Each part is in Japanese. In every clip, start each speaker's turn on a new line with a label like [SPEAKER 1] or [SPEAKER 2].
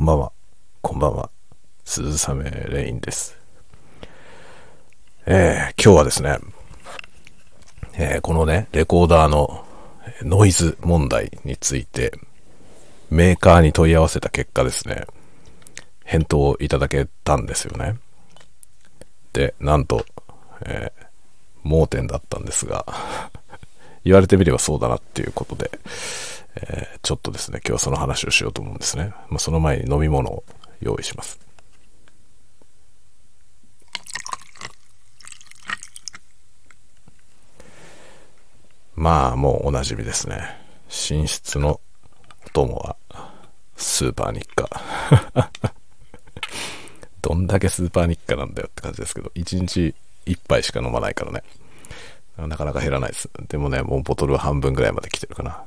[SPEAKER 1] こんばんは。こんばんは。鈴雨レインです。えー、今日はですね、えー、このね、レコーダーのノイズ問題について、メーカーに問い合わせた結果ですね、返答をいただけたんですよね。で、なんと、えー、盲点だったんですが言われてみればそうだなっていうことで、えー、ちょっとですね、今日はその話をしようと思うんですね。まあ、その前に飲み物を用意します。まあ、もうおなじみですね。寝室のお供は、スーパー日課。どんだけスーパー日課なんだよって感じですけど、1日1杯しか飲まないからね。なかなか減らないです。でもね、もうボトルは半分ぐらいまで来てるかな。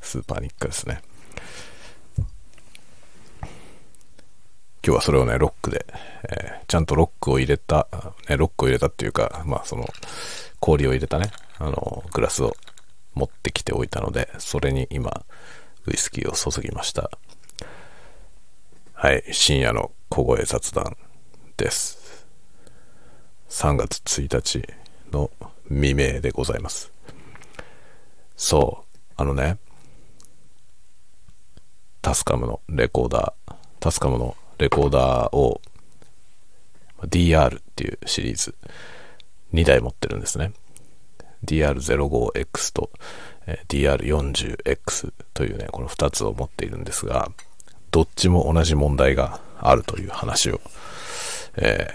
[SPEAKER 1] スーパー日課ですね。今日はそれをね、ロックで、えー、ちゃんとロックを入れた、ね、ロックを入れたっていうか、まあその、氷を入れたね、あの、グラスを持ってきておいたので、それに今、ウイスキーを注ぎました。はい、深夜の小声雑談です。3月1日の未明でございます。そう、あのね、タスカムのレコーダー、タスカムのレコーダーを DR っていうシリーズ2台持ってるんですね。DR05X と DR40X というね、この2つを持っているんですが、どっちも同じ問題があるという話を、えー、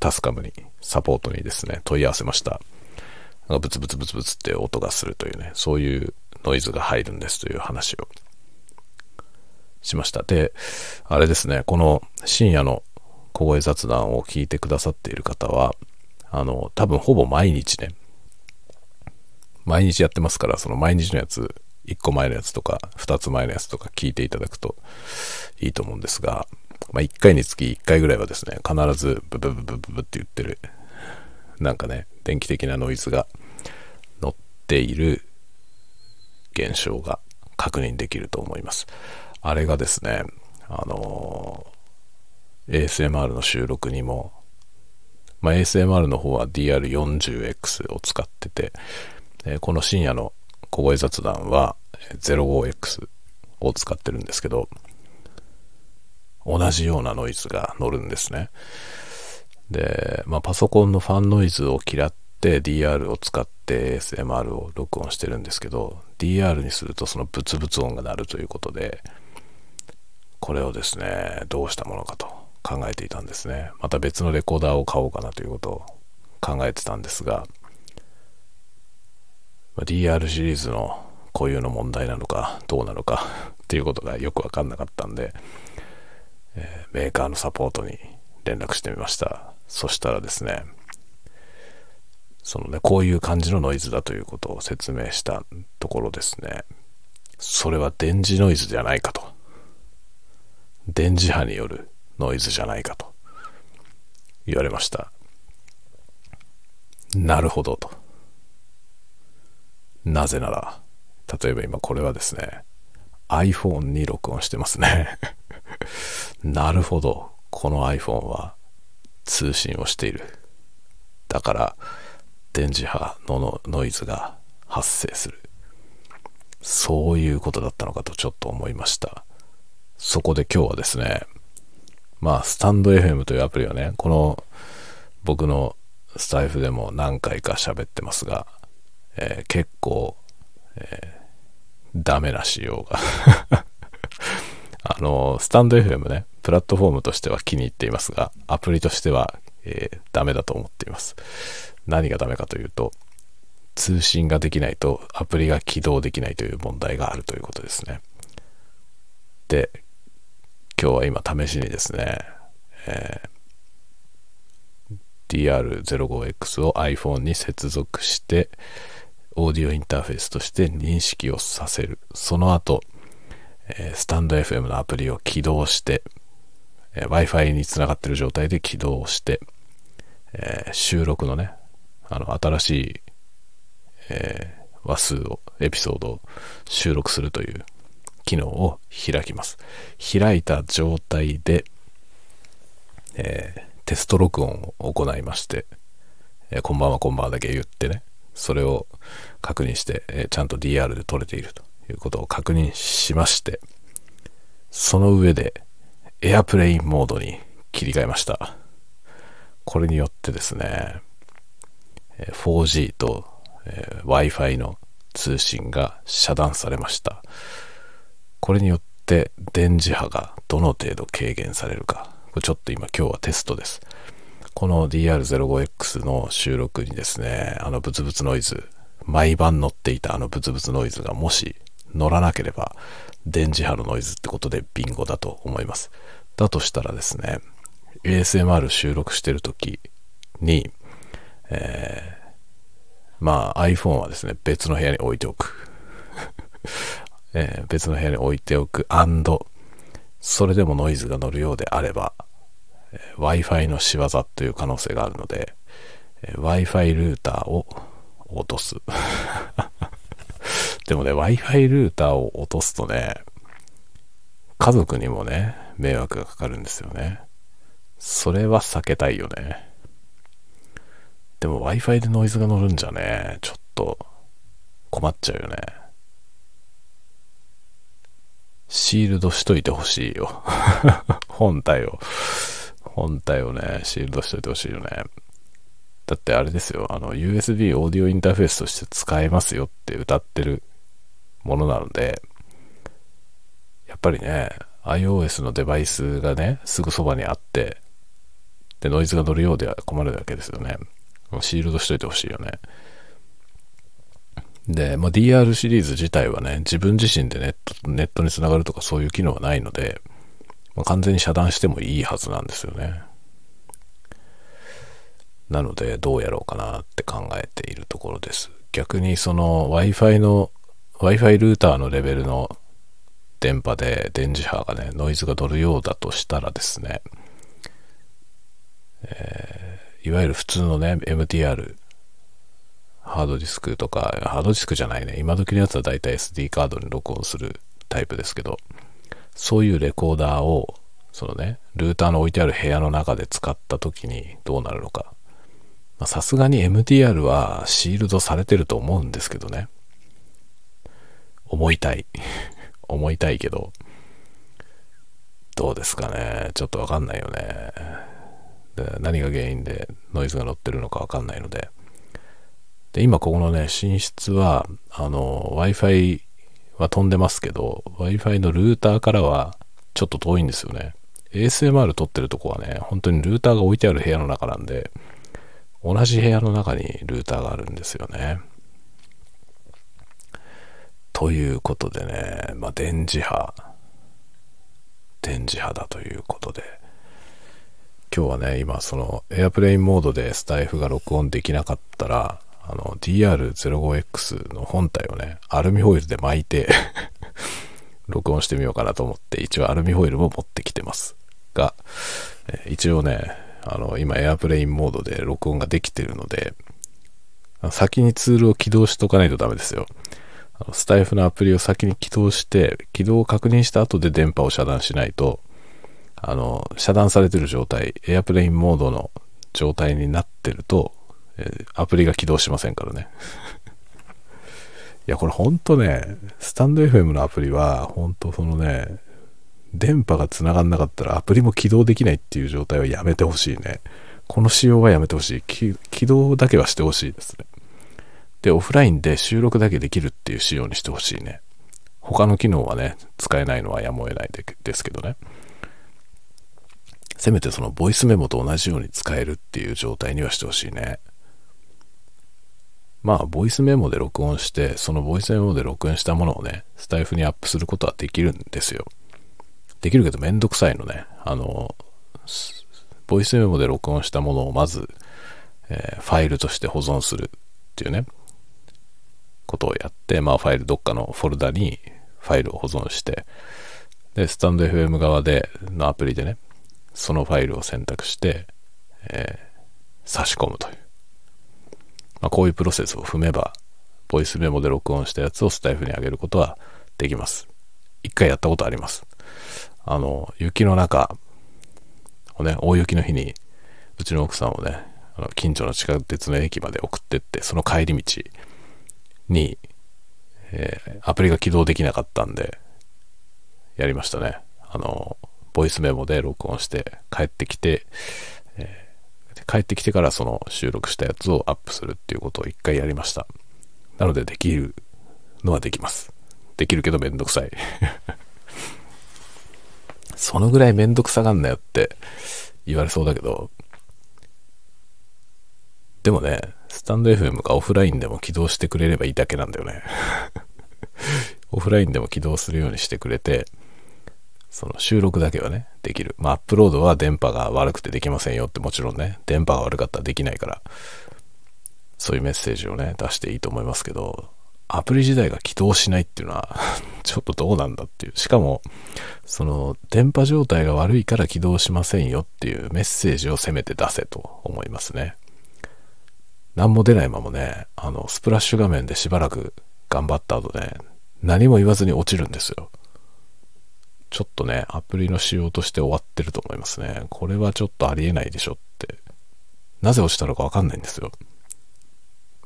[SPEAKER 1] タスカムに、サポートにですね、問い合わせました。なんかブツブツブツブツって音がするというね、そういうノイズが入るんですという話をしました。で、あれですね、この深夜の小声雑談を聞いてくださっている方は、あの、多分ほぼ毎日ね、毎日やってますから、その毎日のやつ、1個前のやつとか、2つ前のやつとか聞いていただくといいと思うんですが、まあ、1回につき1回ぐらいはですね、必ずブブブブブブって言ってる、なんかね、電気的なノイズが乗っている現象が確認できると思います。あれがですね、あの ASMR の収録にも、まあ、ASMR の方は DR40X を使ってて、えこの深夜の小声雑談は 05X を使ってるんですけど、同じようなノイズが乗るんですね。で、まあ、パソコンのファンノイズを嫌って DR を使って SMR を録音してるんですけど、DR にするとそのブツブツ音が鳴るということで、これをですね、どうしたものかと考えていたんですね。また別のレコーダーを買おうかなということを考えてたんですが、DR シリーズの固有の問題なのかどうなのかっていうことがよくわかんなかったんで、えー、メーカーのサポートに連絡してみました。そしたらですね、そのね、こういう感じのノイズだということを説明したところですね、それは電磁ノイズじゃないかと。電磁波によるノイズじゃないかと言われました。なるほどと。なぜなら、例えば今これはですね、iPhone に録音してますねなるほど。この iPhone は通信をしている。だから、電磁波のノイズが発生する。そういうことだったのかとちょっと思いました。そこで今日はですね、まあ、スタンド FM というアプリはね、この僕のスタイフでも何回か喋ってますが、えー、結構、えー、ダメな仕様が あの、スタンド FM ね、プラットフォームとしては気に入っていますが、アプリとしては、えー、ダメだと思っています。何がダメかというと、通信ができないとアプリが起動できないという問題があるということですね。で、今日は今試しにですね、えー、DR05X を iPhone に接続して、オーディオインターフェースとして認識をさせる。その後、え、スタンド FM のアプリを起動して、え、Wi-Fi につながってる状態で起動して、えー、収録のね、あの、新しい、え話数を、エピソードを収録するという機能を開きます。開いた状態で、えー、テスト録音を行いまして、えー、こんばんはこんばんはだけ言ってね、それを確認して、えー、ちゃんと DR で撮れているということを確認しまして、その上でエアプレインモードに切り替えました。これによってですね、4G と、Wi-Fi の通信が遮断されました。これによって電磁波がどの程度軽減されるか。これちょっと今今日はテストです。この DR05X の収録にですね、あのブツブツノイズ、毎晩乗っていたあのブツブツノイズがもし乗らなければ電磁波のノイズってことでビンゴだと思います。だとしたらですね、ASMR 収録してる時に、えー、まあ iPhone はですね、別の部屋に置いておく。えー、別の部屋に置いておくそれでもノイズが乗るようであれば、えー、Wi-Fi の仕業という可能性があるので、えー、Wi-Fi ルーターを落とす。でもね、Wi-Fi ルーターを落とすとね、家族にもね、迷惑がかかるんですよね。それは避けたいよね。でも Wi-Fi でノイズが乗るんじゃね、ちょっと困っちゃうよね。シールドしといてほしいよ。本体を。本体をね、シールドしといてほしいよね。だってあれですよ、あの、USB オーディオインターフェースとして使えますよって歌ってるものなので、ぱりね、iOS のデバイスがね、すぐそばにあって、で、ノイズが乗るようでは困るわけですよね。シールドしといてほしいよね。で、まあ、DR シリーズ自体はね、自分自身でネットネットにつながるとかそういう機能はないので、まあ、完全に遮断してもいいはずなんですよね。なので、どうやろうかなって考えているところです。逆にその Wi-Fi の、Wi-Fi ルーターのレベルの電波で電磁波がね、ノイズが乗るようだとしたらですね、えー、いわゆる普通のね、MTR、ハードディスクとか、ハードディスクじゃないね、今時のやつはだいたい SD カードに録音するタイプですけど、そういうレコーダーを、そのね、ルーターの置いてある部屋の中で使った時にどうなるのか。さすがに MTR はシールドされてると思うんですけどね。思いたい。思いたいけど、どうですかね。ちょっとわかんないよね。で何が原因でノイズが乗ってるのかわかんないので。で、今ここのね、寝室は、あの、Wi-Fi は飛んでますけど、Wi-Fi のルーターからはちょっと遠いんですよね。ASMR 撮ってるとこはね、本当にルーターが置いてある部屋の中なんで、同じ部屋の中にルーターがあるんですよね。ということでね、まあ、電磁波、電磁波だということで、今日はね、今そのエアプレインモードでスタイフが録音できなかったら、あの DR05X の本体をね、アルミホイルで巻いて 録音してみようかなと思って、一応アルミホイルも持ってきてます。が、一応ね、あの、今エアプレインモードで録音ができてるので、先にツールを起動しとかないとダメですよ。スタイフのアプリを先に起動して、起動を確認した後で電波を遮断しないと、あの、遮断されてる状態、エアプレインモードの状態になってると、え、アプリが起動しませんからね。いや、これほんとね、スタンド FM のアプリは、ほんとそのね、電波が繋がんなかったらアプリも起動できないっていう状態はやめてほしいね。この仕様はやめてほしい。起動だけはしてほしいですね。で、オフラインで収録だけできるっていう仕様にしてほしいね。他の機能はね、使えないのはやむを得ないでですけどね。せめてそのボイスメモと同じように使えるっていう状態にはしてほしいね。まあ、ボイスメモで録音して、そのボイスメモで録音したものをね、スタイフにアップすることはできるんですよ。できるけどめんどくさいのね。あの、ボイスメモで録音したものをまず、えー、ファイルとして保存するっていうね。ことをやって、まあファイルどっかのフォルダにファイルを保存して、で、スタンド FM 側でのアプリでね、そのファイルを選択して、えー、差し込むという。まあ、こういうプロセスを踏めば、ボイスメモで録音したやつをスタイフに上げることはできます。一回やったことあります。あの、雪の中をね、大雪の日に、うちの奥さんをね、あの近所の地下鉄の駅まで送ってって、その帰り道に、えー、アプリが起動できなかったんで、やりましたね。あの、ボイスメモで録音して帰ってきて、えー、帰ってきてからその収録したやつをアップするっていうことを一回やりました。なのでできるのはできます。できるけどめんどくさい。そのぐらいめんどくさがんなよって言われそうだけど、でもね、スタンド FM がオフラインでも起動してくれればいいだけなんだよね。オフラインでも起動するようにしてくれて、その収録だけはね、できる。まあ、アップロードは電波が悪くてできませんよってもちろんね、電波が悪かったらできないから、そういうメッセージをね、出していいと思いますけど、アプリ自体が起動しないっていうのは ちょっとどうなんだっていう。しかも、その、電波状態が悪いから起動しませんよっていうメッセージをせめて出せと思いますね。何も出ないままね、あの、スプラッシュ画面でしばらく頑張った後ね、何も言わずに落ちるんですよ。ちょっとね、アプリの仕様として終わってると思いますね。これはちょっとありえないでしょって。なぜ落ちたのかわかんないんですよ。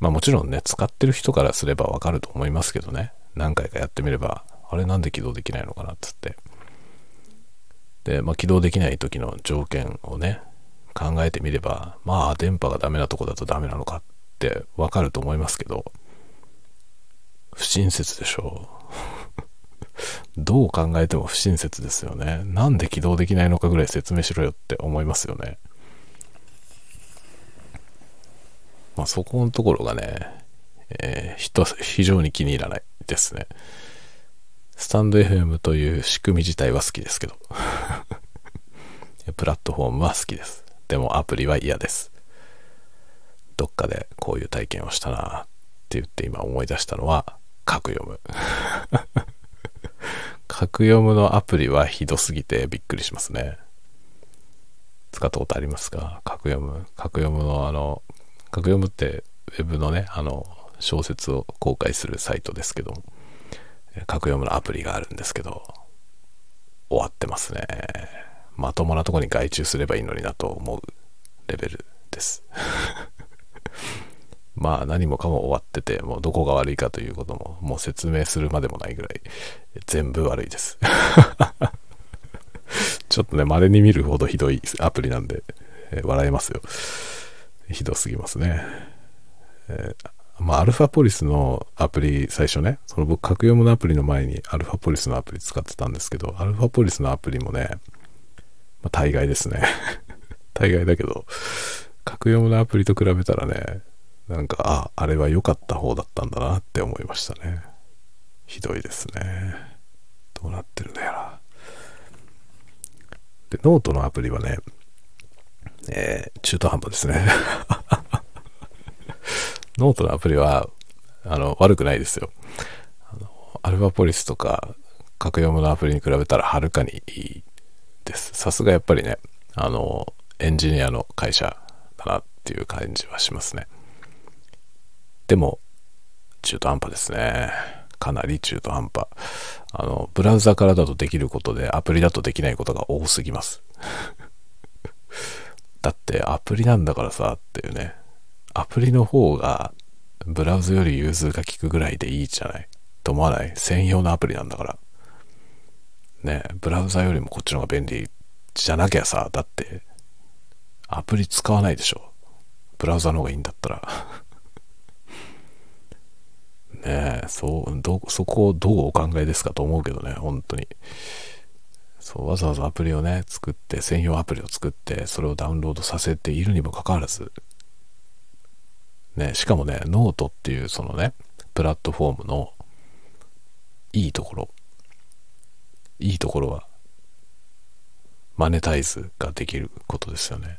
[SPEAKER 1] まあもちろんね、使ってる人からすればわかると思いますけどね。何回かやってみれば、あれなんで起動できないのかなっつって。で、まあ起動できない時の条件をね、考えてみれば、まあ電波がダメなとこだとダメなのかってわかると思いますけど、不親切でしょう。どう考えても不親切ですよね。なんで起動できないのかぐらい説明しろよって思いますよね。まあそこのところがね、えー、非常に気に入らないですね。スタンド FM という仕組み自体は好きですけど。プラットフォームは好きです。でもアプリは嫌です。どっかでこういう体験をしたなって言って今思い出したのは、格読む。格読むのアプリはひどすぎてびっくりしますね。使ったことありますか？格読む。格読むのあの、格読むってウェブのね、あの、小説を公開するサイトですけども、格読むのアプリがあるんですけど、終わってますね。まともなとこに外注すればいいのになと思うレベルです。まあ何もかも終わってて、もうどこが悪いかということももう説明するまでもないぐらい全部悪いです。ちょっとね、稀に見るほどひどいアプリなんで、えー、笑えますよ。ひどすぎますね。えー、まあ、アルファポリスのアプリ、最初ね、その僕、カクヨムのアプリの前にアルファポリスのアプリ使ってたんですけど、アルファポリスのアプリもね、まあ、大概ですね。大概だけど、カクヨムのアプリと比べたらね、なんか、あ、あれは良かった方だったんだなって思いましたね。ひどいですね。どうなってるんだよな。で、ノートのアプリはね、えー、中途半端ですね。ノートのアプリは、あの、悪くないですよ。あのアルファポリスとか、カクヨムのアプリに比べたらはるかにいいです。さすがやっぱりね、あの、エンジニアの会社だなっていう感じはしますね。でも、中途半端ですね。かなり中途半端。あの、ブラウザからだとできることで、アプリだとできないことが多すぎます。だってアプリなんだからさっていうね。アプリの方がブラウザより融通が利くぐらいでいいじゃないと思わない？専用のアプリなんだから。ねブラウザよりもこっちの方が便利じゃなきゃさ、だって、アプリ使わないでしょ。ブラウザの方がいいんだったら。ねえ、そう、ど、そこをどうお考えですか？と思うけどね、本当に。そう、わざわざアプリをね、作って、専用アプリを作って、それをダウンロードさせているにもかかわらず、ね、しかもね、ノートっていうそのね、プラットフォームのいいところ、いいところは、マネタイズができることですよね。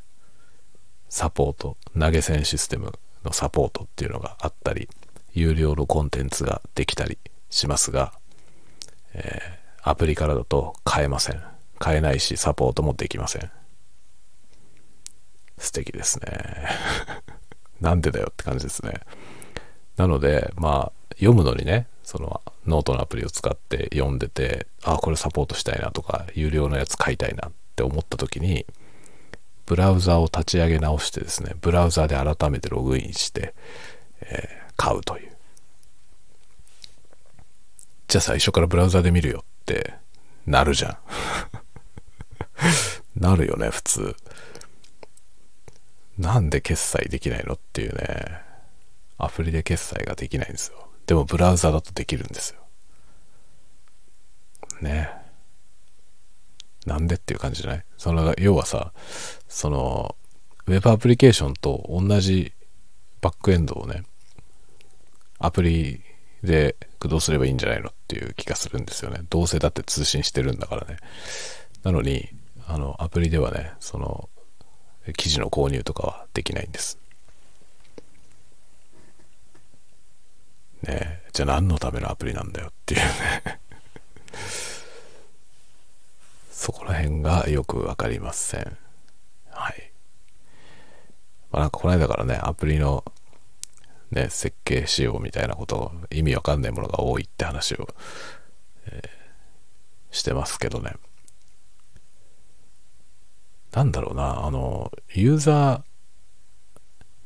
[SPEAKER 1] サポート、投げ銭システムのサポートっていうのがあったり、有料のコンテンツができたりしますが、えー、アプリからだと買えません。買えないし、サポートもできません。素敵ですね。なんでだよって感じですね。なので、まあ、読むのにね、そのノートのアプリを使って読んでて、あ、これサポートしたいなとか、有料のやつ買いたいなって思った時に、ブラウザを立ち上げ直してですね、ブラウザで改めてログインして、えー、買うという。じゃあ最初からブラウザで見るよってなるじゃん。なるよね、普通。なんで決済できないのっていうね。アプリで決済ができないんですよ。でもブラウザだとできるんですよ。ね。なんでっていう感じじゃない？その、要はさ、その、ウェブアプリケーションと同じバックエンドをね、アプリで駆動すればいいんじゃないのっていう気がするんですよね。どうせだって通信してるんだからね。なのに、あの、アプリではね、その、記事の購入とかはできないんです。ねじゃあ何のためのアプリなんだよっていうね そこら辺がよくわかりません。はい。まあなんかこの間からね、アプリのね、設計仕様みたいなこと意味わかんないものが多いって話を、えー、してますけどね。なんだろうな、あの、ユーザ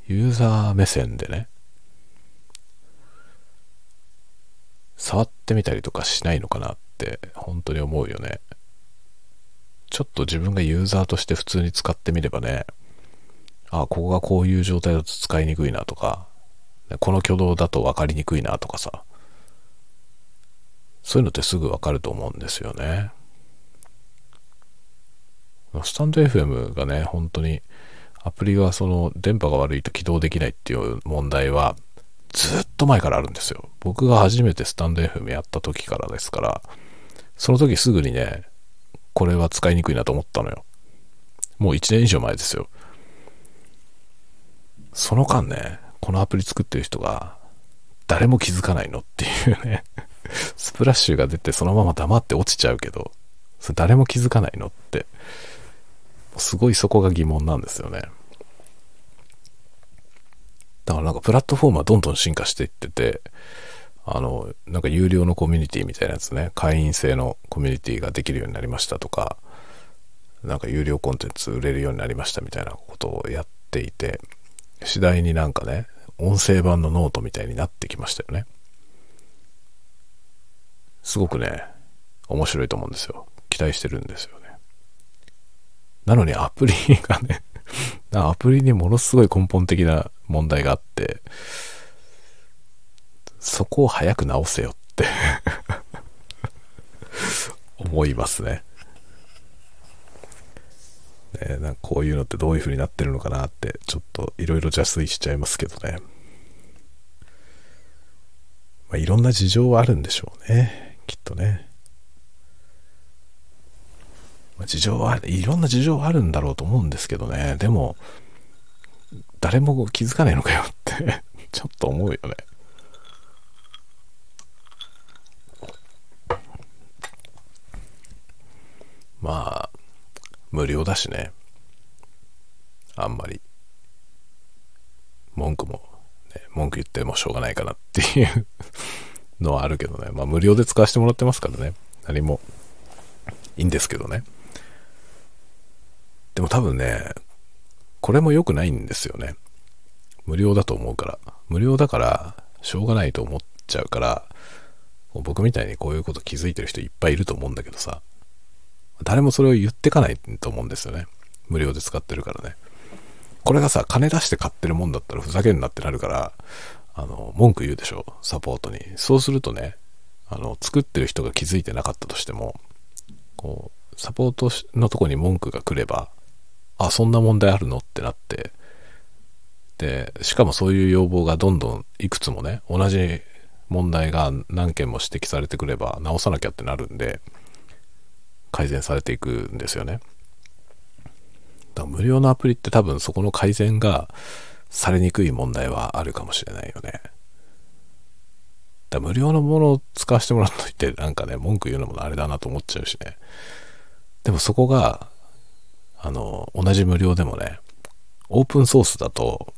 [SPEAKER 1] ー、ユーザー目線でね、触ってみたりとかしないのかなって本当に思うよね。ちょっと自分がユーザーとして普通に使ってみればね、あ、ここがこういう状態だと使いにくいなとか、この挙動だと分かりにくいなとかさ、そういうのってすぐ分かると思うんですよね。スタンド FM がね、本当にアプリがその電波が悪いと起動できないっていう問題はずっと前からあるんですよ。僕が初めてスタンド FM やった時からですから、その時すぐにね、これは使いにくいなと思ったのよ。もう1年以上前ですよ。その間ね、このアプリ作ってる人が誰も気づかないのっていうねスプラッシュが出てそのまま黙って落ちちゃうけど、それ誰も気づかないのって、すごいそこが疑問なんですよね。だからなんかプラットフォームはどんどん進化していってて、あの、なんか有料のコミュニティみたいなやつね、会員制のコミュニティができるようになりましたとか、なんか有料コンテンツ売れるようになりましたみたいなことをやっていて、次第になんかね、音声版のノートみたいになってきましたよね。すごくね、面白いと思うんですよ。期待してるんですよね。なのにアプリがね アプリにものすごい根本的な問題があって、そこを早く直せよって 思いますね。ねなんかこういうのってどういう風になってるのかなって、ちょっといろいろ邪推しちゃいますけどね。まあ、いろんな事情はあるんでしょうね。きっとね。まあ、事情は、いろんな事情はあるんだろうと思うんですけどね。でも、誰も気づかないのかよって ちょっと思うよね。まあ、無料だしね。あんまり。文句も、ね、文句言ってもしょうがないかなっていう のはあるけどね。まあ無料で使わせてもらってますからね。何もいいんですけどね。でも多分ね、これも良くないんですよね。無料だと思うから。無料だから、しょうがないと思っちゃうから、僕みたいにこういうこと気づいてる人いっぱいいると思うんだけどさ、誰もそれを言ってかないと思うんですよね。無料で使ってるからね。これがさ、金出して買ってるもんだったらふざけんなってなるから、あの、文句言うでしょ、サポートに。そうするとね、あの、作ってる人が気づいてなかったとしても、こう、サポートのとこに文句が来れば、あ、そんな問題あるの？ってなって、で、しかもそういう要望がどんどんいくつもね、同じ問題が何件も指摘されてくれば直さなきゃってなるんで、改善されていくんですよね。だから無料のアプリって多分そこの改善がされにくい問題はあるかもしれないよね。だ無料のものを使わせてもらっといてなんかね、文句言うのもあれだなと思っちゃうしね。でもそこがあの、同じ無料でもね、オープンソースだと、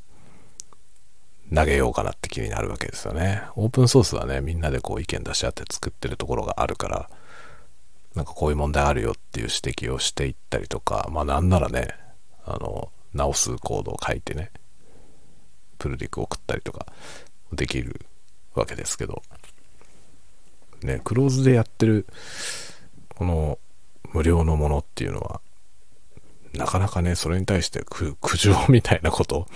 [SPEAKER 1] 投げようかなって気になるわけですよね。オープンソースはね、みんなでこう意見出し合って作ってるところがあるから、なんかこういう問題あるよっていう指摘をしていったりとか、まあなんならね、あの、直すコードを書いてね、プルリク送ったりとかできるわけですけど、ね、クローズでやってる、この無料のものっていうのは、なかなかね、それに対して苦情みたいなこと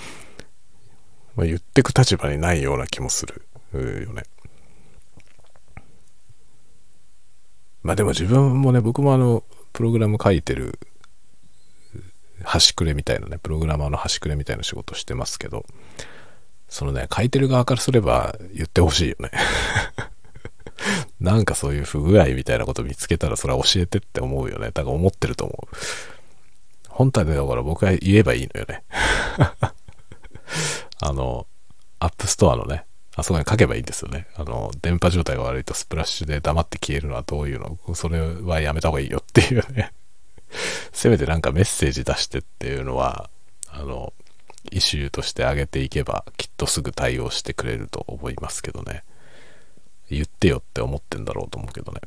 [SPEAKER 1] まあ、言ってく立場にないような気もするよね。まあでも自分もね、僕もあの、プログラム書いてる端くれみたいなね、プログラマーの端くれみたいな仕事してますけど、そのね、書いてる側からすれば言ってほしいよね。なんかそういう不具合みたいなこと見つけたらそれは教えてって思うよね。だから思ってると思う。本体でだから僕は言えばいいのよね。あの、 App Store のね、あそこに書けばいいんですよね。あの、電波状態が悪いとスプラッシュで黙って消えるのはどういうの？それはやめた方がいいよっていうね。せめてなんかメッセージ出してっていうのは、あの、イシューとして上げていけばきっとすぐ対応してくれると思いますけどね。言ってよって思ってんだろうと思うけどね。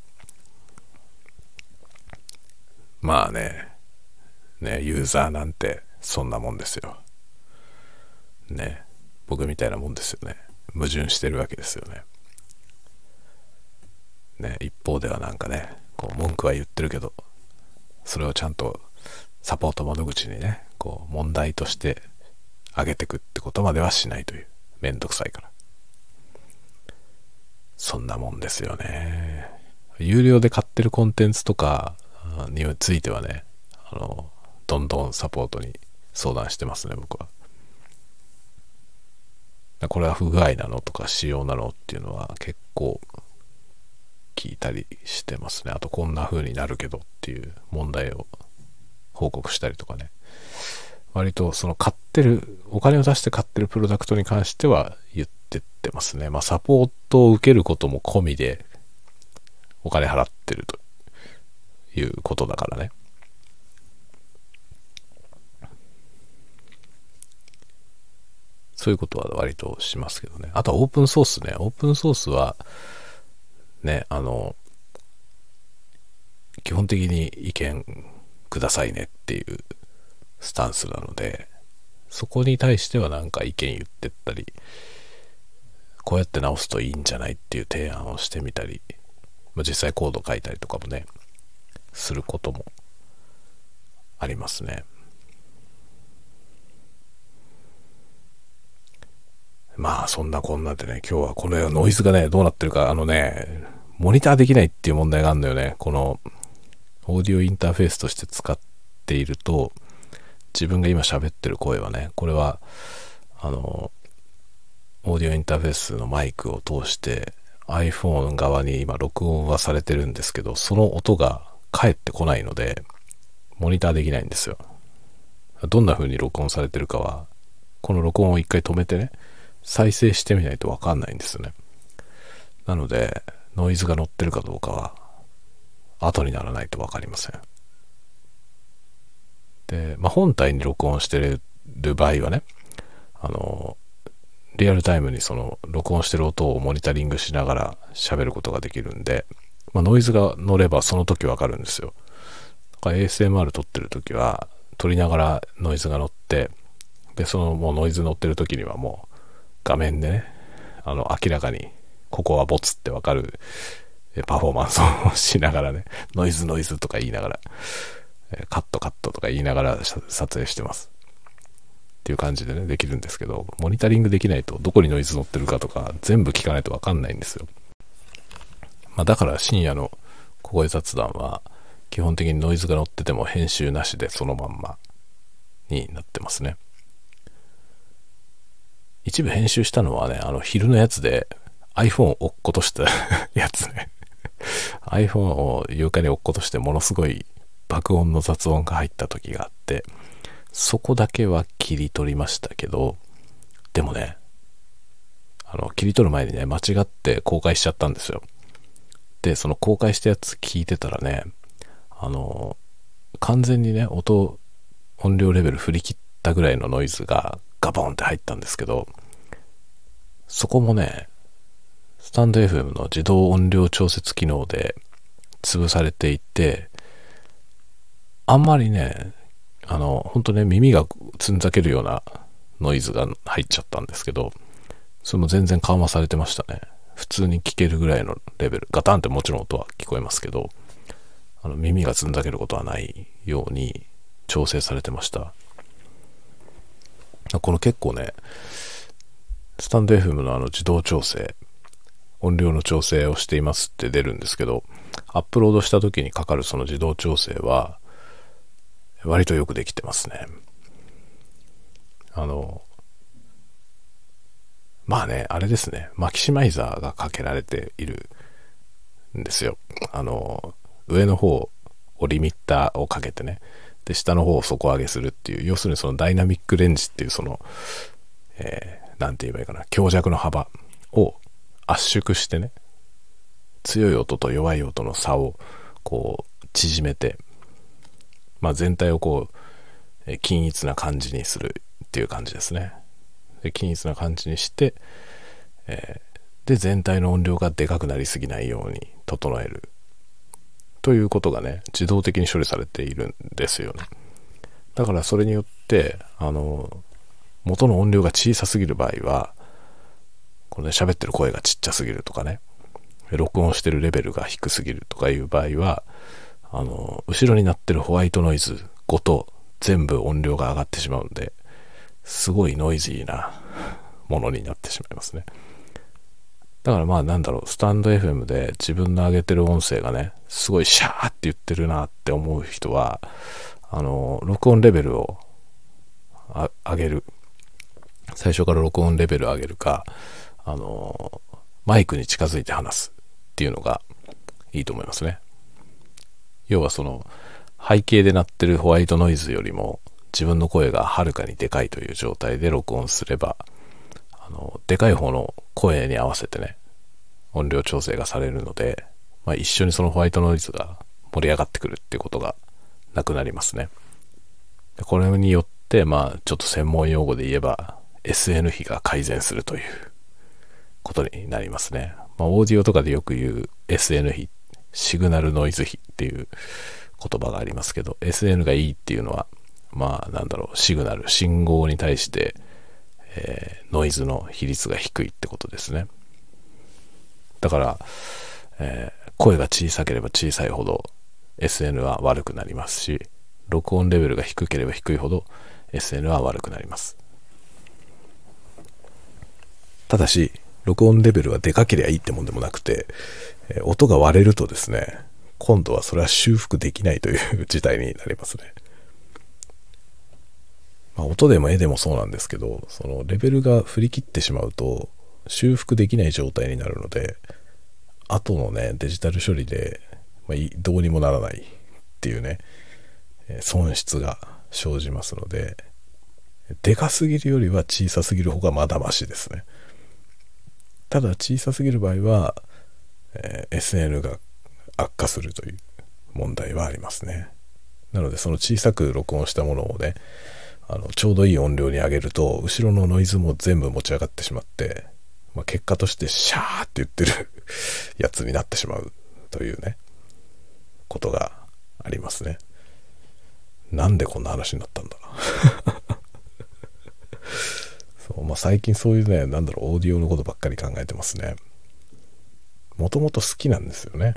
[SPEAKER 1] まあね、ね、ユーザーなんてそんなもんですよ。ね、僕みたいなもんですよね。矛盾してるわけですよね。ね、一方ではなんかね、こう文句は言ってるけど、それをちゃんとサポート窓口にね、こう問題として上げてくってことまではしないという。めんどくさいから。そんなもんですよね。有料で買ってるコンテンツとかについてはね、あの、どんどんサポートに相談してますね、僕は。これは不具合なのとか仕様なのっていうのは結構聞いたりしてますね。あとこんな風になるけどっていう問題を報告したりとかね。割とその買ってる、お金を出して買ってるプロダクトに関しては言ってってますね。まあサポートを受けることも込みでお金払ってるということだからね。そういうことは割としますけどね。あとはオープンソースね。オープンソースは、ね、あの、基本的に意見くださいねっていうスタンスなので、そこに対してはなんか意見言ってったり、こうやって直すといいんじゃないっていう提案をしてみたり、まあ、実際コード書いたりとかもね、することもありますね。まあそんなこんなでね、今日はこのノイズがね、どうなってるか、あのね、モニターできないっていう問題があるんだよね。このオーディオインターフェースとして使っていると、自分が今喋ってる声はね、これは、あの、オーディオインターフェースのマイクを通して iPhone 側に今録音はされてるんですけど、その音が返ってこないので、モニターできないんですよ。どんな風に録音されてるかは、この録音を一回止めてね、再生してみないとわかんないんですよね。なので、ノイズが乗ってるかどうかは、後にならないとわかりません。で、まあ、本体に録音してる場合はね、あの、リアルタイムにその録音してる音をモニタリングしながら喋ることができるんで、まあ、ノイズが乗ればその時わかるんですよ。だから ASMR 撮ってる時は撮りながらノイズが乗って、で、そのもうノイズ乗ってる時にはもう画面でね、あの、明らかに、ここはボツってわかるパフォーマンスをしながらね、ノイズノイズとか言いながら、カットカットとか言いながら撮影してます。っていう感じでね、できるんですけど、モニタリングできないとどこにノイズ乗ってるかとか全部聞かないとわかんないんですよ。まあだから深夜の小声雑談は基本的にノイズが乗ってても編集なしでそのまんまになってますね。一部編集したのはね、あの昼のやつで iPhone を落っことした やつね iPhone を床に落っことしてものすごい爆音の雑音が入った時があって、そこだけは切り取りましたけど、でもね、あの、切り取る前にね、間違って公開しちゃったんですよ。で、その公開したやつ聞いてたらね、あの、完全にね、音、音量レベル振り切ったぐらいのノイズがガボンって入ったんですけど、そこもね、スタンド FM の自動音量調節機能で潰されていて、あんまりね、あの、本当ね、耳がつんざけるようなノイズが入っちゃったんですけど、それも全然緩和されてましたね。普通に聞けるぐらいのレベル。ガタンってもちろん音は聞こえますけど、あの耳がつんざけることはないように調整されてました。この結構ね、スタンド FM のあの自動調整、音量の調整をしていますって出るんですけど、アップロードした時にかかるその自動調整は、割とよくできてますね。あの、まあね、あれですね、マキシマイザーがかけられているんですよ。あの、上の方をリミッターをかけてね、で、下の方を底上げするっていう、要するにそのダイナミックレンジっていうその、えー、て言えばいいかな、強弱の幅を圧縮してね、強い音と弱い音の差をこう縮めて、まあ、全体をこう、均一な感じにするっていう感じですね。で均一な感じにして、えー、で、全体の音量がでかくなりすぎないように整える。ということがね、自動的に処理されているんですよね。だからそれによって、あの、元の音量が小さすぎる場合は、このね、喋ってる声がちっちゃすぎるとかね、録音してるレベルが低すぎるとかいう場合は、あの、後ろになってるホワイトノイズごと全部音量が上がってしまうんで、すごいノイズーなものになってしまいますね。だからまあなんだろう、スタンド FM で自分の上げてる音声がね、すごいシャーって言ってるなって思う人は、あの、録音レベルを上げる。最初から録音レベル上げるか、あの、マイクに近づいて話すっていうのがいいと思いますね。要はその、背景で鳴ってるホワイトノイズよりも自分の声がはるかにでかいという状態で録音すれば、あの、でかい方の声に合わせてね、音量調整がされるので、まあ、一緒にそのホワイトノイズが盛り上がってくるってことがなくなりますね。これによって、まあ、ちょっと専門用語で言えば、SN 比が改善するということになりますね。まあ、オーディオとかでよく言う SN 比、シグナルノイズ比っていう言葉がありますけど、SN がいいっていうのは、まあ、なんだろう、シグナル、信号に対して、えー、ノイズの比率が低いってことですね。だから、えー、声が小さければ小さいほど SN は悪くなりますし、録音レベルが低ければ低いほど SN は悪くなります。ただし、録音レベルはでかければいいってもんでもなくて、えー、音が割れるとですね、今度はそれは修復できないという事態になりますね。まあ、音でも絵でもそうなんですけど、そのレベルが振り切ってしまうと修復できない状態になるので、後のね、デジタル処理で、まあ、どうにもならないっていうね、損失が生じますので、でかすぎるよりは小さすぎる方がまだましですね。ただ小さすぎる場合は、えー、SN が悪化するという問題はありますね。なのでその小さく録音したものをね、あのちょうどいい音量に上げると後ろのノイズも全部持ち上がってしまって、まあ、結果としてシャーって言ってる やつになってしまうというねことがありますね。なんでこんな話になったんだ そうまあ、最近そういうねなんだろうオーディオのことばっかり考えてますね。もともと好きなんですよね。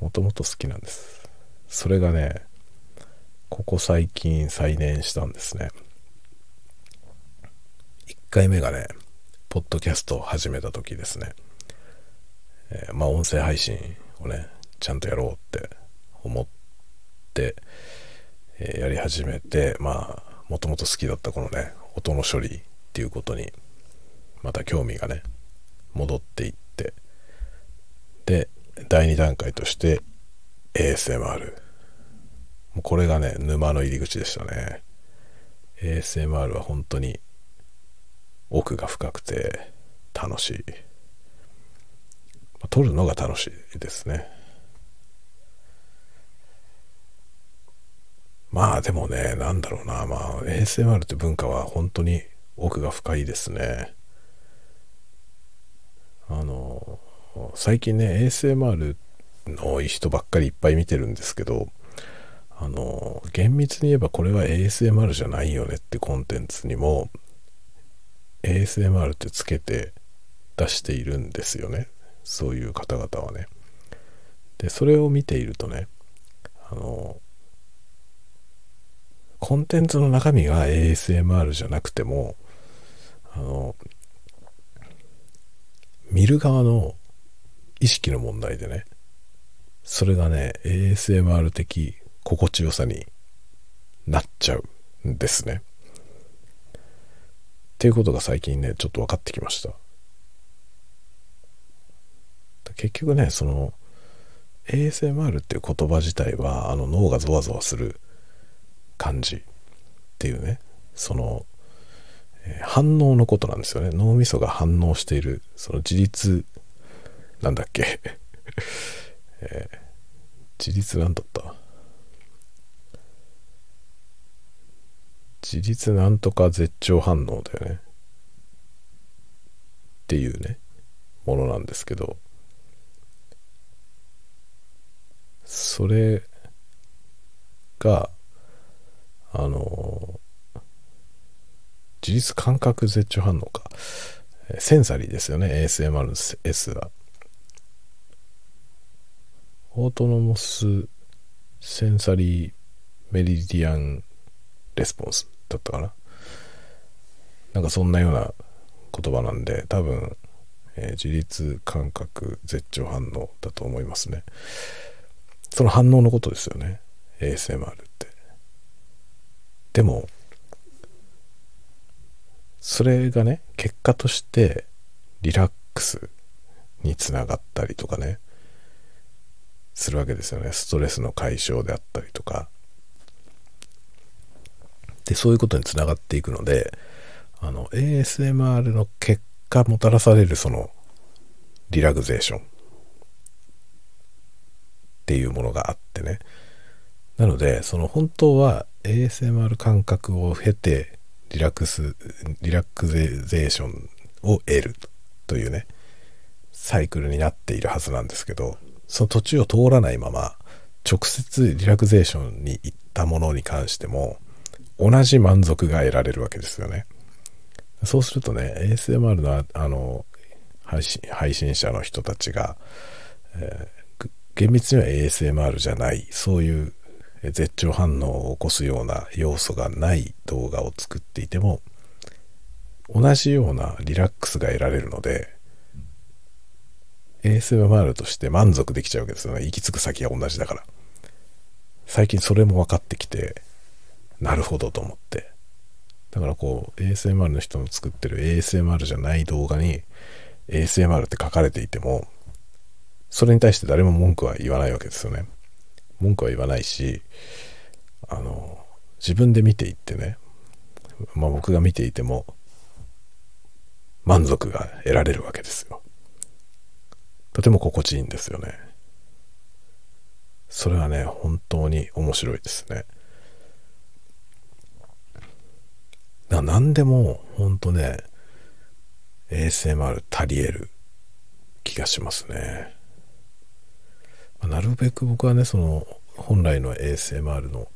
[SPEAKER 1] もともと好きなんです。それがねここ最近再燃したんですね。1回目がね、ポッドキャストを始めた時ですね。えー、まあ音声配信をね、ちゃんとやろうって思って、えー、やり始めて、まあ、もともと好きだったこのね、音の処理っていうことに、また興味がね、戻っていって、で、第2段階として ASMR もうこれがね、沼の入り口でしたね。ASMR は本当に奥が深くて楽しい。撮るのが楽しいですね。まあでもね、なんだろうな、まあ ASMR って文化は本当に奥が深いですね。あの、最近ね、ASMR のいい人ばっかりいっぱい見てるんですけど、あの、厳密に言えばこれは ASMR じゃないよねってコンテンツにも ASMR ってつけて出しているんですよね。そういう方々はね。で、それを見ているとね、あの、コンテンツの中身が ASMR じゃなくても、あの、見る側の意識の問題でね、それがね、ASMR 的心地よさになっちゃうんですね。っていうことが最近ね、ちょっと分かってきました。結局ね、その、ASMR っていう言葉自体は、あの脳がゾワゾワする感じっていうね、その、えー、反応のことなんですよね。脳みそが反応している、その自律、なんだっけ、えー、自律なんだった？自律なんとか絶頂反応だよね。っていうね、ものなんですけど、それが、あの、自律感覚絶頂反応か。sensory ですよね、ASMR の S は。 autonomous sensory meridian response だったかな。なんかそんなような言葉なんで、多分、えー、自律感覚絶頂反応だと思いますね。その反応のことですよね。ASMR って。でも、それがね、結果としてリラックスにつながったりとかね、するわけですよね。ストレスの解消であったりとか。で、そういうことにつながっていくので、あの、ASMR の結果もたらされるその、リラグゼーションっていうものがあってね。なので、その本当は ASMR 感覚を経て、リラックス、リラクゼーションを得るというね、サイクルになっているはずなんですけど、その途中を通らないまま、直接リラクゼーションに行ったものに関しても、同じ満足が得られるわけですよね。そうするとね、ASMR のあの配信配信者の人たちが、えー、厳密には ASMR じゃない、そういう絶頂反応を起こすような要素がない動画を作っていても、同じようなリラックスが得られるので、ASMR として満足できちゃうわけですよね。行き着く先が同じだから。最近それも分かってきて、なるほどと思って。だからこう、ASMR の人の作ってる ASMR じゃない動画に ASMR って書かれていても、それに対して誰も文句は言わないわけですよね。文句は言わないし、あの、自分で見ていってね、まあ僕が見ていても、満足が得られるわけですよ。とても心地いいんですよね。それはね、本当に面白いですね。だ何でも、本当ね、ASMR 足り得る気がしますね。まあ、なるべく僕はね、その、本来の ASMR の、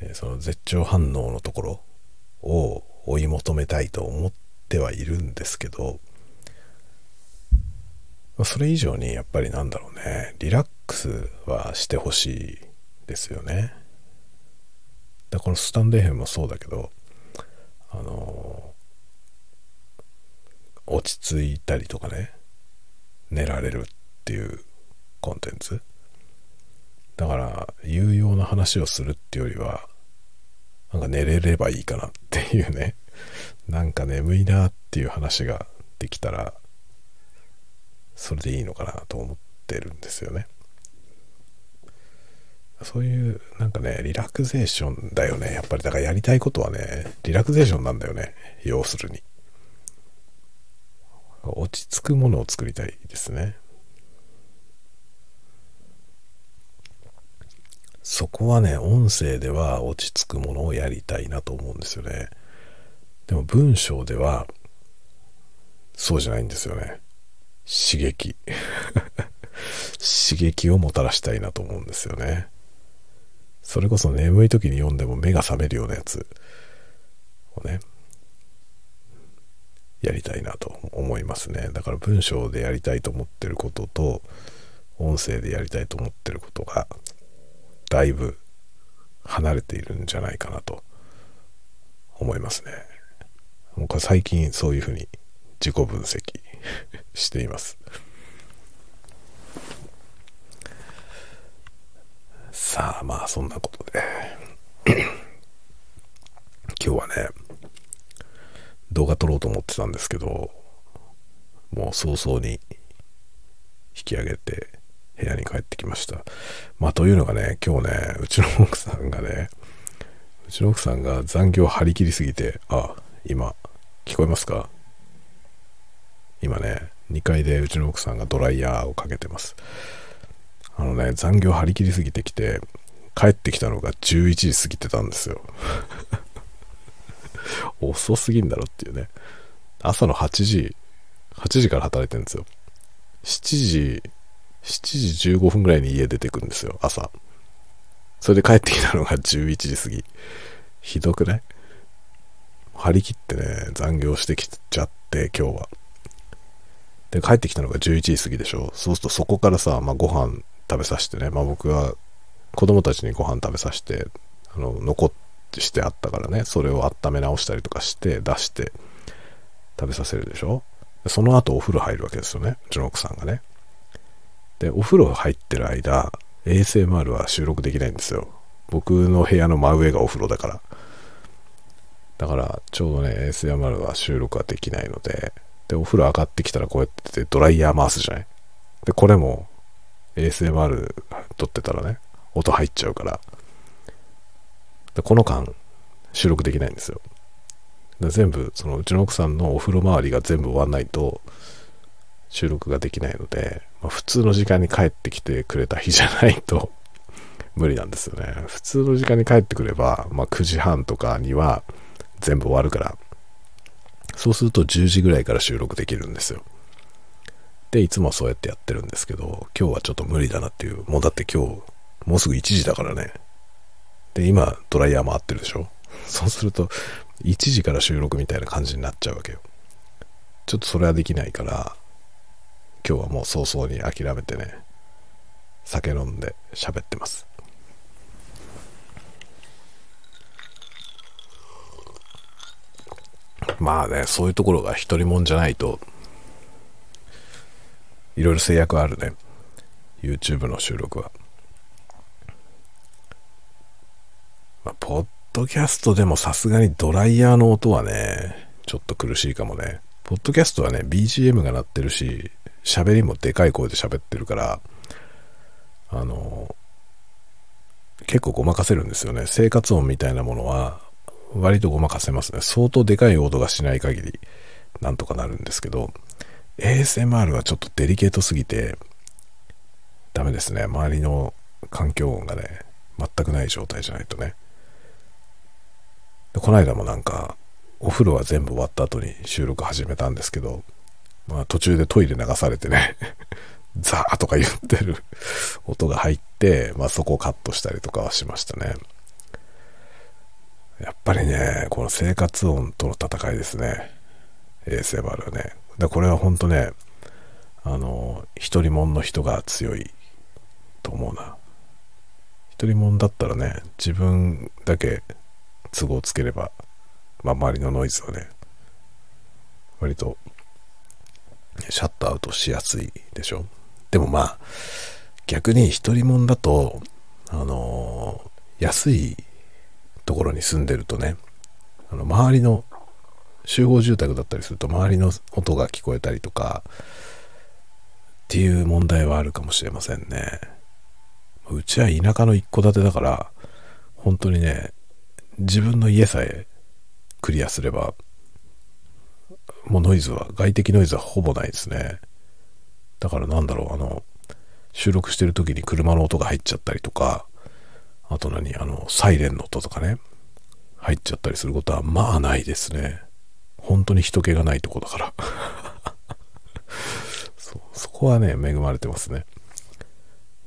[SPEAKER 1] えー、その絶頂反応のところを追い求めたいと思ってはいるんですけど、まあそれ以上にやっぱりなんだろうね、リラックスはしてほしいですよね。だこのスタンデーヘンもそうだけど、あの落ち着いたりとかね、寝られるっていうコンテンツ。だから、有用な話をするっていうよりは、なんか寝れればいいかなっていうね、なんか眠いなっていう話ができたら、それでいいのかなと思ってるんですよね。そういうなんかね、リラクゼーションだよね。やっぱりだからやりたいことはね、リラクゼーションなんだよね。要するに。落ち着くものを作りたいですね。そこはね、音声では落ち着くものをやりたいなと思うんですよね。でも文章ではそうじゃないんですよね。刺激。刺激をもたらしたいなと思うんですよね。それこそ眠い時に読んでも目が覚めるようなやつをね、やりたいなと思いますね。だから文章でやりたいと思ってることと、音声でやりたいと思ってることが、だいぶ離れているんじゃないかなと思いますね。僕は最近そういうふうに自己分析 しています。さあまあそんなことで。今日はね動画撮ろうと思ってたんですけどもう早々に引き上げて部屋に帰ってきました。まあというのがね今日ねうちの奥さんがねうちの奥さんが残業張り切りすぎてあ今聞こえますか？今ね2階でうちの奥さんがドライヤーをかけてます。あのね、残業張り切りすぎてきて、帰ってきたのが11時過ぎてたんですよ。遅すぎんだろっていうね。朝の8時、8時から働いてるんですよ。7時、7時15分ぐらいに家出てくんですよ、朝。それで帰ってきたのが11時過ぎ。ひどくない？張り切ってね、残業してきちゃって、今日は。で、帰ってきたのが11時過ぎでしょ。そうするとそこからさ、まあ、ご飯食べさせてね、まあ、僕は子供たちにご飯食べさせてあの残ってしてあったからね。それを温め直したりとかして出して食べさせるでしょ。その後お風呂入るわけですよね。うちの奥さんがね。でお風呂入ってる間 ASMR は収録できないんですよ。僕の部屋の真上がお風呂だから。だからちょうどね ASMR は収録はできないのででお風呂上がってきたらこうやってドライヤー回すじゃない。でこれも ASMR 撮ってたらね、音入っちゃうから、でこの間、収録できないんですよ。で全部、そのうちの奥さんのお風呂周りが全部終わんないと、収録ができないので、まあ、普通の時間に帰ってきてくれた日じゃないと 無理なんですよね。普通の時間に帰ってくれば、まあ、9時半とかには全部終わるから、そうすると10時ぐらいから収録できるんですよ。で、いつもそうやってやってるんですけど、今日はちょっと無理だなっていう。もうだって今日、もうすぐ1時だからね。で、今、ドライヤー回ってるでしょ？そうすると、1時から収録みたいな感じになっちゃうわけよ。ちょっとそれはできないから、今日はもう早々に諦めてね、酒飲んで喋ってます。まあね、そういうところが一人もんじゃないといろいろ制約あるね。YouTube の収録は。まあポッドキャストでもさすがにドライヤーの音はねちょっと苦しいかもね。ポッドキャストはね BGM が鳴ってるし喋りもでかい声で喋ってるからあの結構ごまかせるんですよね。生活音みたいなものは割とごまかせますね。相当でかい音がしない限りなんとかなるんですけど ASMR はちょっとデリケートすぎて、ダメですね。周りの環境音がね、全くない状態じゃないとね。でこの間もなんか、お風呂は全部終わった後に収録始めたんですけど、まあ途中でトイレ流されてね ザーとか言ってる音が入って、まあそこをカットしたりとかはしましたね。やっぱりね、この生活音との戦いですね。ASMR はね。だこれは本当ね、あの、一人もんの人が強いと思うな。一人もんだったらね、自分だけ都合つければ、まあ、周りのノイズはね、割とシャットアウトしやすいでしょ。でもまあ、逆に一人もんだと、あの安いところに住んでるとね、あの周りの集合住宅だったりすると周りの音が聞こえたりとかっていう問題はあるかもしれませんね。うちは田舎の一戸建てだから本当にね自分の家さえクリアすればもうノイズは外的ノイズはほぼないですね。だからなんだろうあの収録してる時に車の音が入っちゃったりとかあと何あのサイレンの音とかね入っちゃったりすることはまあないですね。本当に人気がないとこだから そ。そこはね、恵まれてますね。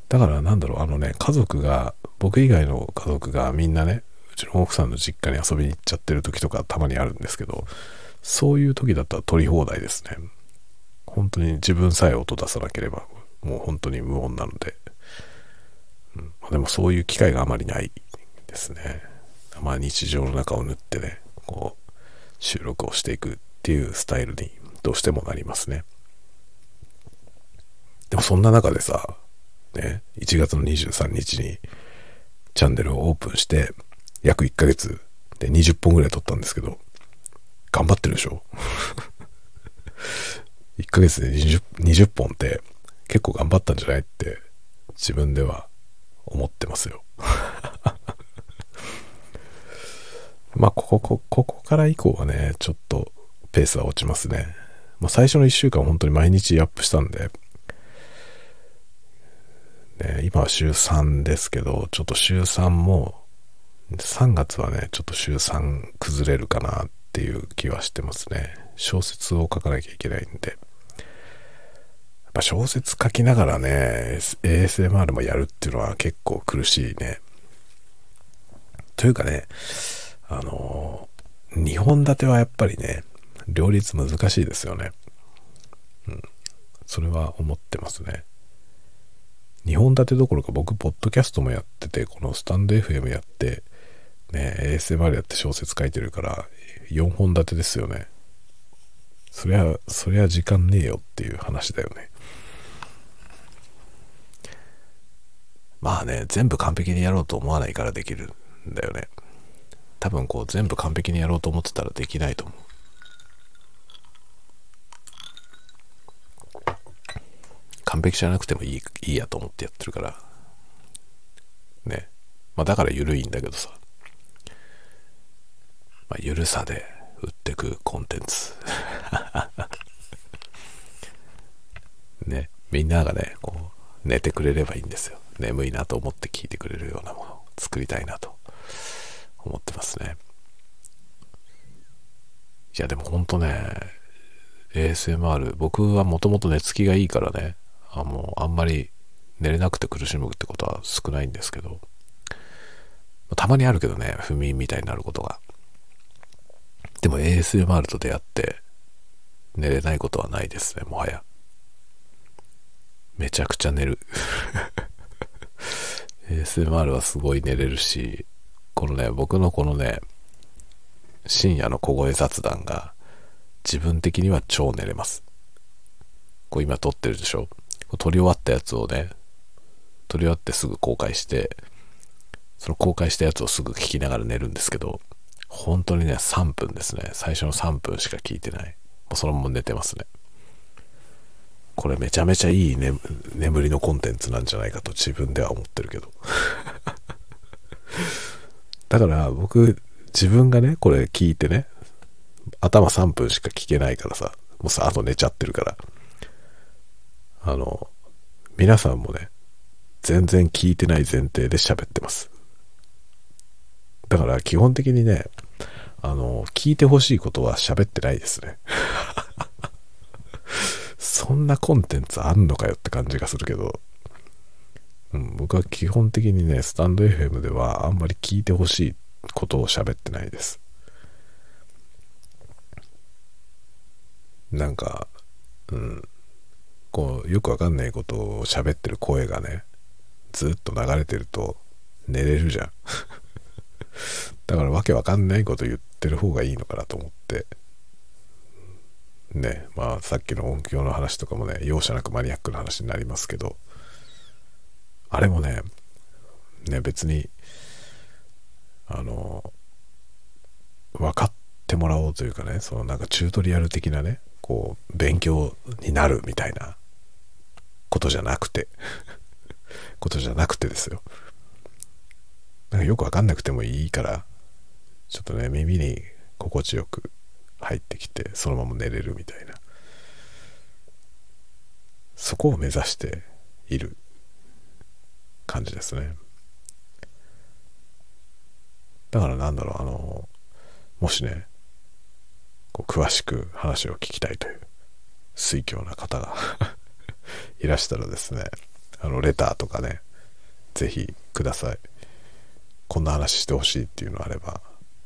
[SPEAKER 1] だからなんだろう、あのね、家族が、僕以外の家族がみんなね、うちの奥さんの実家に遊びに行っちゃってる時とかたまにあるんですけど、そういう時だったら取り放題ですね。本当に自分さえ音出さなければ、もう本当に無音なので。うん、でもそういう機会があまりないですね。まあ日常の中を縫ってね、こう、収録をしていくっていうスタイルにどうしてもなりますね。でもそんな中でさ、ね、1月の23日にチャンネルをオープンして、約1ヶ月で20本ぐらい撮ったんですけど、頑張ってるでしょ ?1 ヶ月で 20, 20本って結構頑張ったんじゃないって自分では思ってますよ。まあ、ここ、ここから以降はね、ちょっとペースは落ちますね。まあ、最初の1週間本当に毎日アップしたんで、ね、今は週3ですけど、ちょっと週3も、3月はね、ちょっと週3崩れるかなっていう気はしてますね。小説を書かなきゃいけないんで。やっぱ小説書きながらね、ASMR もやるっていうのは結構苦しいね。というかね、あの、2本立てはやっぱりね、両立難しいですよね。うん。それは思ってますね。2本立てどころか僕、ポッドキャストもやってて、このスタンド FM やって、ね、ASMR やって小説書いてるから、4本立てですよね。そりゃ、そりゃ時間ねえよっていう話だよね。まあね、全部完璧にやろうと思わないからできるんだよね。多分こう全部完璧にやろうと思ってたらできないと思う。完璧じゃなくてもいいいいやと思ってやってるから。ね。まあだから緩いんだけどさ。まあ緩さで売ってくコンテンツ。ね。みんながね、こう、寝てくれればいいんですよ。眠いなと思って聞いてくれるようなものを作りたいなと思ってますね。いや、でもほんとね、ASMR、僕はもともと寝つきがいいからね、あもうあんまり寝れなくて苦しむってことは少ないんですけど、たまにあるけどね、不眠みたいになることが。でも ASMR と出会って寝れないことはないですね、もはや。めちゃくちゃ寝る。ASMR はすごい寝れるし、このね、僕のこのね、深夜の小声雑談が自分的には超寝れます。こう今撮ってるでしょ？撮り終わったやつをね、撮り終わってすぐ公開して、その公開したやつをすぐ聞きながら寝るんですけど、本当にね、3分ですね。最初の3分しか聞いてない。もうそのまま寝てますね。これめちゃめちゃいい、ね、眠りのコンテンツなんじゃないかと自分では思ってるけど。だから僕、自分がね、これ聞いてね、頭3分しか聞けないからさ、もうさ、あと寝ちゃってるから。あの、皆さんもね、全然聞いてない前提で喋ってます。だから基本的にね、あの、聞いてほしいことは喋ってないですね。そんなコンテンツあんのかよって感じがするけど、うん、僕は基本的にね、スタンド FM ではあんまり聞いてほしいことを喋ってないです。なんか、うん、こう、よくわかんないことを喋ってる声がね、ずっと流れてると寝れるじゃん。だからわけわかんないこと言ってる方がいいのかなと思って、ね、まあさっきの音響の話とかもね、容赦なくマニアックな話になりますけど、あれもね、ね、別に、あの、分かってもらおうというかね、そのなんかチュートリアル的なね、こう、勉強になるみたいなことじゃなくて ことじゃなくてですよ。なんかよくわかんなくてもいいから、ちょっとね、耳に心地よく入ってきて、そのまま寝れるみたいな。そこを目指している感じですね。だからなんだろう、あの、もしね、こう詳しく話を聞きたいという、水教な方が いらしたらですね、あの、レターとかね、ぜひください。こんな話してほしいっていうのあれば、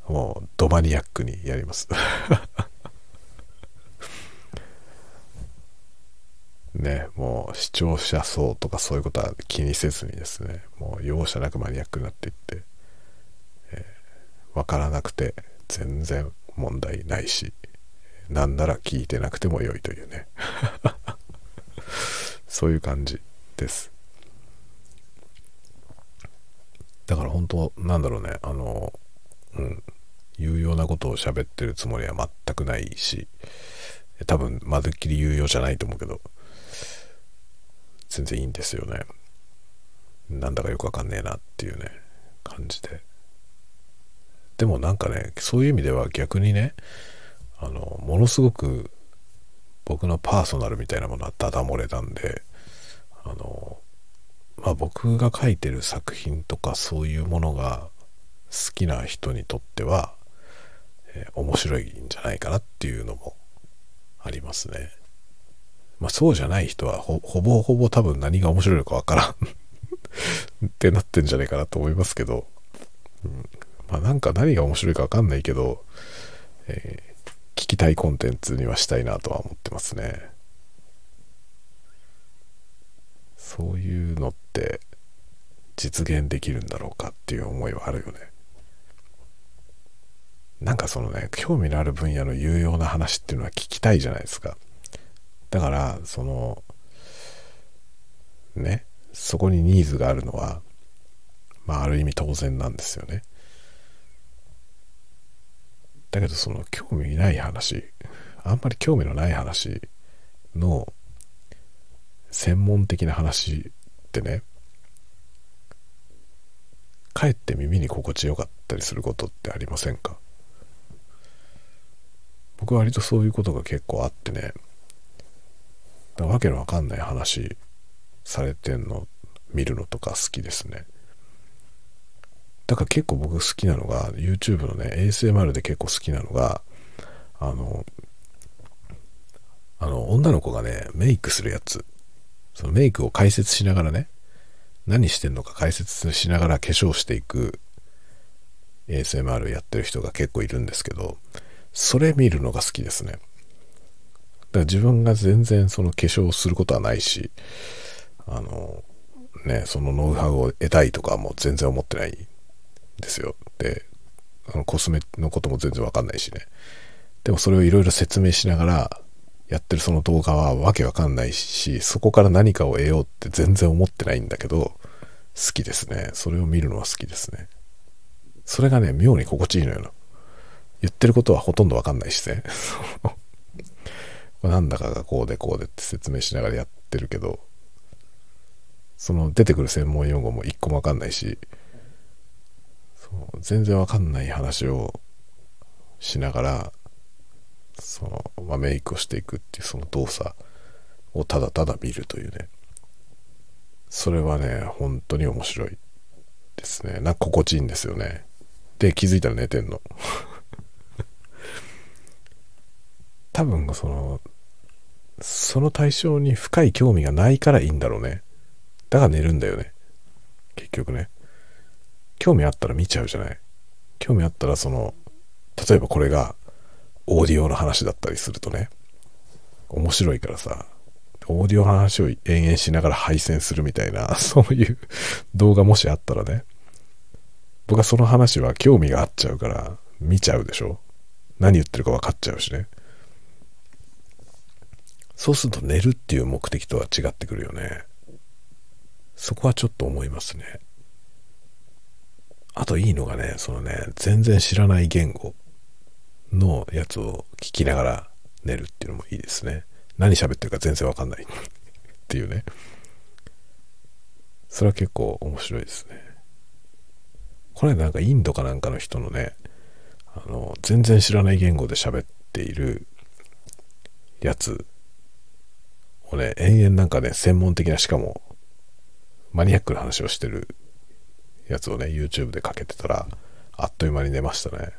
[SPEAKER 1] もう、ドマニアックにやります。ね、もう視聴者層とかそういうことは気にせずにですね、もう容赦なくマニアックになっていって、えー、分からなくて全然問題ないし、なんなら聞いてなくても良いというね。そういう感じです。だから本当なんだろうね、あの、うん、有用なことを喋ってるつもりは全くないし、多分、まるっきり有用じゃないと思うけど、全然いいんですよね。なんだかよくわかんねえなっていうね、感じで。でもなんかね、そういう意味では逆にね、あの、ものすごく僕のパーソナルみたいなものはダダ漏れなんで、あの、まあ僕が書いてる作品とかそういうものが好きな人にとっては、えー、面白いんじゃないかなっていうのもありますね。まあそうじゃない人はほぼほぼ多分何が面白いのかわからん ってなってんじゃないかなと思いますけど、うん、まあなんか何が面白いかわかんないけど、えー、聞きたいコンテンツにはしたいなとは思ってますね。そういうのって実現できるんだろうかっていう思いはあるよね。なんかそのね、興味のある分野の有用な話っていうのは聞きたいじゃないですか。だから、その、ね、そこにニーズがあるのは、まあ、ある意味当然なんですよね。だけど、その、興味ない話、あんまり興味のない話の専門的な話ってね、かえって耳に心地よかったりすることってありませんか？僕は割とそういうことが結構あってね、わけのわかんない話されてんの見るのとか好きですね。だから結構僕好きなのが YouTube のね ASMR で結構好きなのがあのあの女の子がねメイクするやつそのメイクを解説しながらね何してんのか解説しながら化粧していく ASMR やってる人が結構いるんですけどそれ見るのが好きですねから自分が全然その化粧することはないし、あの、ね、そのノウハウを得たいとかも全然思ってないんですよ。で、あのコスメのことも全然わかんないしね。でもそれをいろいろ説明しながらやってるその動画はわけわかんないし、そこから何かを得ようって全然思ってないんだけど、好きですね。それを見るのは好きですね。それがね、妙に心地いいのよな言ってることはほとんどわかんないしね。なんだかがこうでこうでって説明しながらやってるけど、その出てくる専門用語も一個もわかんないし、そう全然わかんない話をしながら、その、まあ、メイクをしていくっていうその動作をただただ見るというね。それはね、本当に面白いですね。なんか心地いいんですよね。で、気づいたら寝てんの。多分その、その対象に深い興味がないからいいんだろうね。だから寝るんだよね。結局ね。興味あったら見ちゃうじゃない。興味あったらその、例えばこれがオーディオの話だったりするとね、面白いからさ、オーディオの話を延々しながら配線するみたいな、そういう動画もしあったらね、僕はその話は興味があっちゃうから見ちゃうでしょ何言ってるか分かっちゃうしね。そうすると寝るっていう目的とは違ってくるよね。そこはちょっと思いますね。あといいのがね、そのね、全然知らない言語のやつを聞きながら寝るっていうのもいいですね。何喋ってるか全然わかんない っていうね。それは結構面白いですね。これなんかインドかなんかの人のね、あの、全然知らない言語で喋っているやつをね、延々なんかね、専門的な、しかも、マニアックな話をしてるやつをね、YouTube でかけてたら、あっという間に寝ましたね。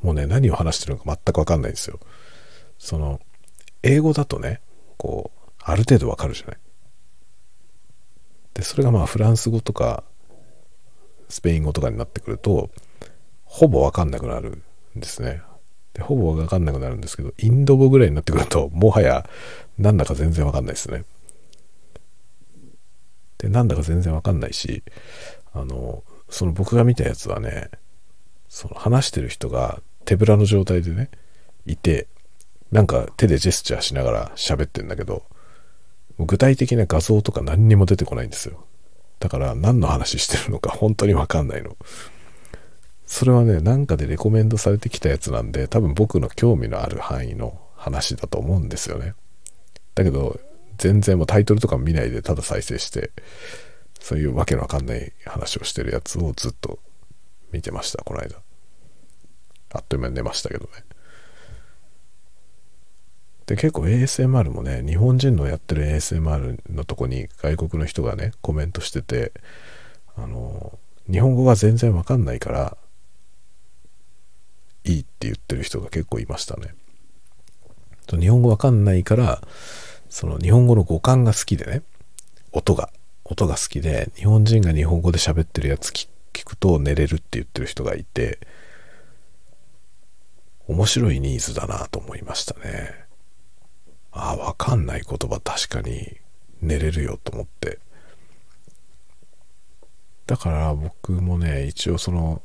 [SPEAKER 1] もうね、何を話してるのか全くわかんないんですよ。その、英語だとね、こう、ある程度わかるじゃない。で、それがまあフランス語とかスペイン語とかになってくると、ほぼわかんなくなるんですね。で、ほぼわかんなくなるんですけど、インド語ぐらいになってくると、もはやなんだか全然わかんないですね。で、なんだか全然わかんないし、あの、その僕が見たやつはね、その話してる人が手ぶらの状態でね、いて、なんか手でジェスチャーしながら喋ってんだけど、具体的な画像とか何にも出てこないんですよ。だから何の話してるのか本当にわかんないの。それはね、なんかでレコメンドされてきたやつなんで、多分僕の興味のある範囲の話だと思うんですよね。だけど、全然もうタイトルとか見ないでただ再生して、そういうわけのわかんない話をしてるやつをずっと見てました、この間。あっという間に寝ましたけどね。で、結構 ASMR もね、日本人のやってる ASMR のとこに外国の人がね、コメントしてて、あの、日本語が全然わかんないから、いいって言ってる人が結構いましたね。日本語わかんないから、その日本語の語感が好きでね、音が、音が好きで、日本人が日本語で喋ってるやつ聞くと寝れるって言ってる人がいて、面白いニーズだなと思いましたね。ああ、わかんない言葉確かに寝れるよと思って。だから僕もね、一応その、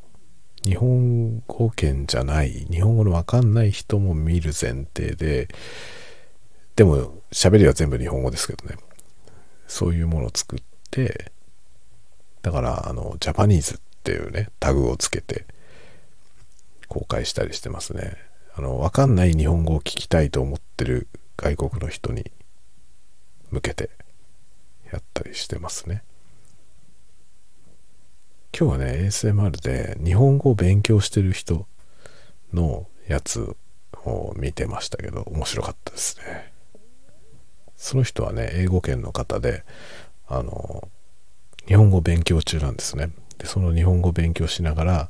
[SPEAKER 1] 日本語圏じゃない、日本語のわかんない人も見る前提で、でも喋りは全部日本語ですけどね。そういうものを作って、だからあの、ジャパニーズっていうね、タグをつけて公開したりしてますね。あの、わかんない日本語を聞きたいと思ってる外国の人に向けてやったりしてますね。今日はね、ASMR で日本語を勉強してる人のやつを見てましたけど、面白かったですね。その人はね、英語圏の方で、あの、日本語勉強中なんですね。で、その日本語勉強しながら、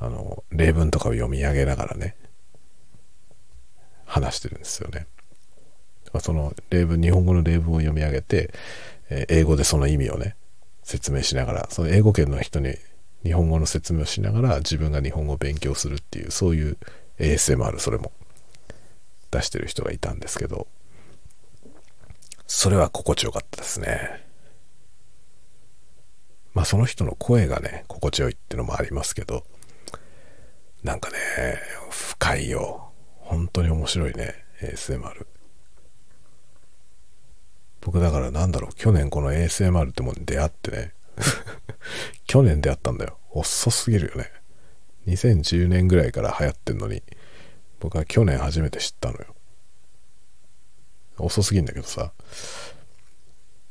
[SPEAKER 1] あの、例文とかを読み上げながらね、話してるんですよね。その例文、日本語の例文を読み上げて、英語でその意味をね、説明しながら、その英語圏の人に日本語の説明をしながら自分が日本語を勉強するっていう、そういう ASMR、それも出してる人がいたんですけど、それは心地よかったですね。まあその人の声がね、心地よいってのもありますけど、なんかね、深いよ。本当に面白いね、ASMR。僕だからなんだろう、去年この ASMR ってもんに出会ってね。去年出会ったんだよ。遅すぎるよね。2010年ぐらいから流行ってんのに、僕は去年初めて知ったのよ。遅すぎんだけどさ。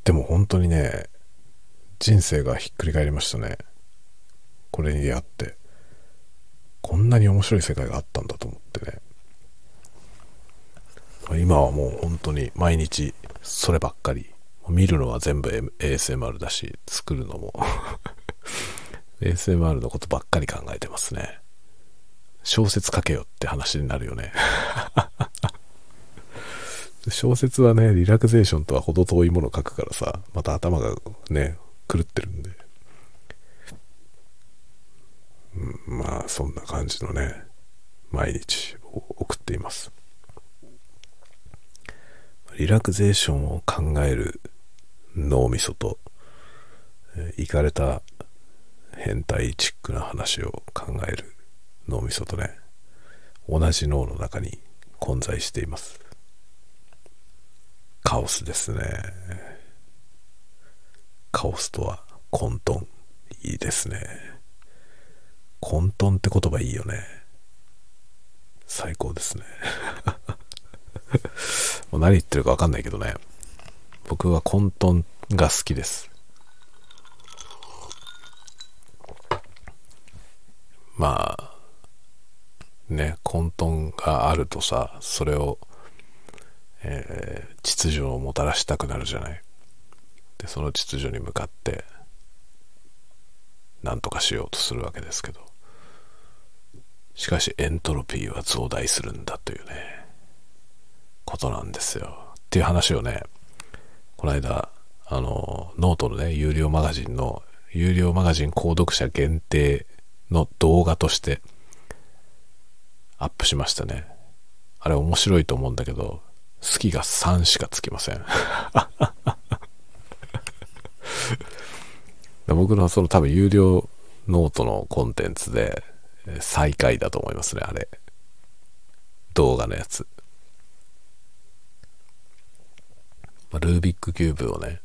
[SPEAKER 1] でも本当にね、人生がひっくり返りましたね。これに出会って。こんなに面白い世界があったんだと思ってね。今はもう本当に毎日そればっかり。見るのは全部 ASMR だし、作るのも ASMR のことばっかり考えてますね。小説書けよって話になるよね 小説はね、リラクゼーションとは程遠いものを書くからさ、また頭がね、狂ってるんで。うん、まあ、そんな感じのね、毎日を送っています。リラクゼーションを考える脳みそと、いかれた変態チックな話を考える脳みそとね、同じ脳の中に混在しています。カオスですね。カオスとは混沌。いいですね。混沌って言葉いいよね。最高ですね。もう何言ってるかわかんないけどね。僕は混沌が好きです。まあ、ね、混沌があるとさ、それを、えー、秩序をもたらしたくなるじゃない。で、その秩序に向かって、何とかしようとするわけですけど。しかしエントロピーは増大するんだというね。ことなんですよ。っていう話をね、この間、あの、ノートのね、有料マガジンの、有料マガジン購読者限定の動画としてアップしましたね。あれ面白いと思うんだけど、好きが3しかつきません。僕のその多分有料ノートのコンテンツで最下位だと思いますね、あれ。動画のやつ。ルービックキューブをね、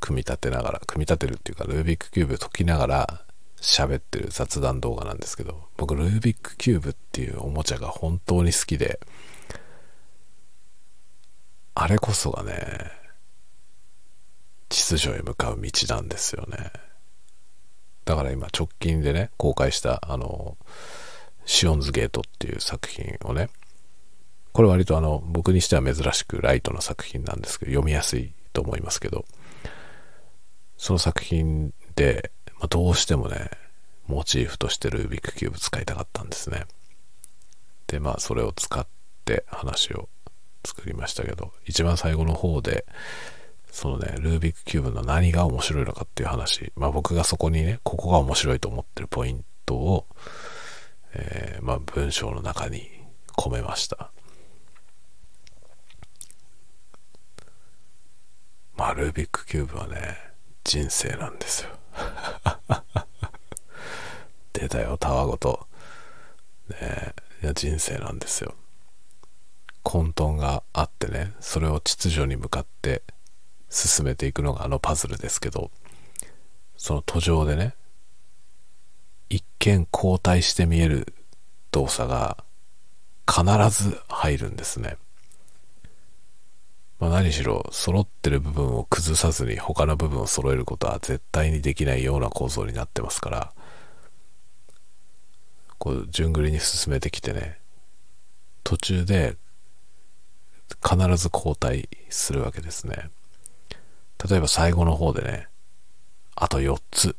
[SPEAKER 1] 組み立てながら、組み立てるっていうか、ルービックキューブ解きながら喋ってる雑談動画なんですけど、僕、ルービックキューブっていうおもちゃが本当に好きで、あれこそがね、秩序へ向かう道なんですよね。だから今直近でね、公開したあの、シオンズゲートっていう作品をね、これ割とあの、僕にしては珍しくライトな作品なんですけど、読みやすいと思いますけど、その作品で、まあ、どうしてもね、モチーフとしてルービックキューブ使いたかったんですね。で、まあそれを使って話を作りましたけど、一番最後の方で、そのね、ルービックキューブの何が面白いのかっていう話、まあ僕がそこにね、ここが面白いと思ってるポイントを、えー、まあ文章の中に込めました。まあルービックキューブはね、人生なんですよ。出たよ、たわごと。ねいや、人生なんですよ。混沌があってね、それを秩序に向かって進めていくのがあのパズルですけど、その途上でね、一見交代して見える動作が必ず入るんですね。まあ、何しろ揃ってる部分を崩さずに他の部分を揃えることは絶対にできないような構造になってますからこう順繰りに進めてきてね途中で必ず交代するわけですね。例えば最後の方でねあと4つ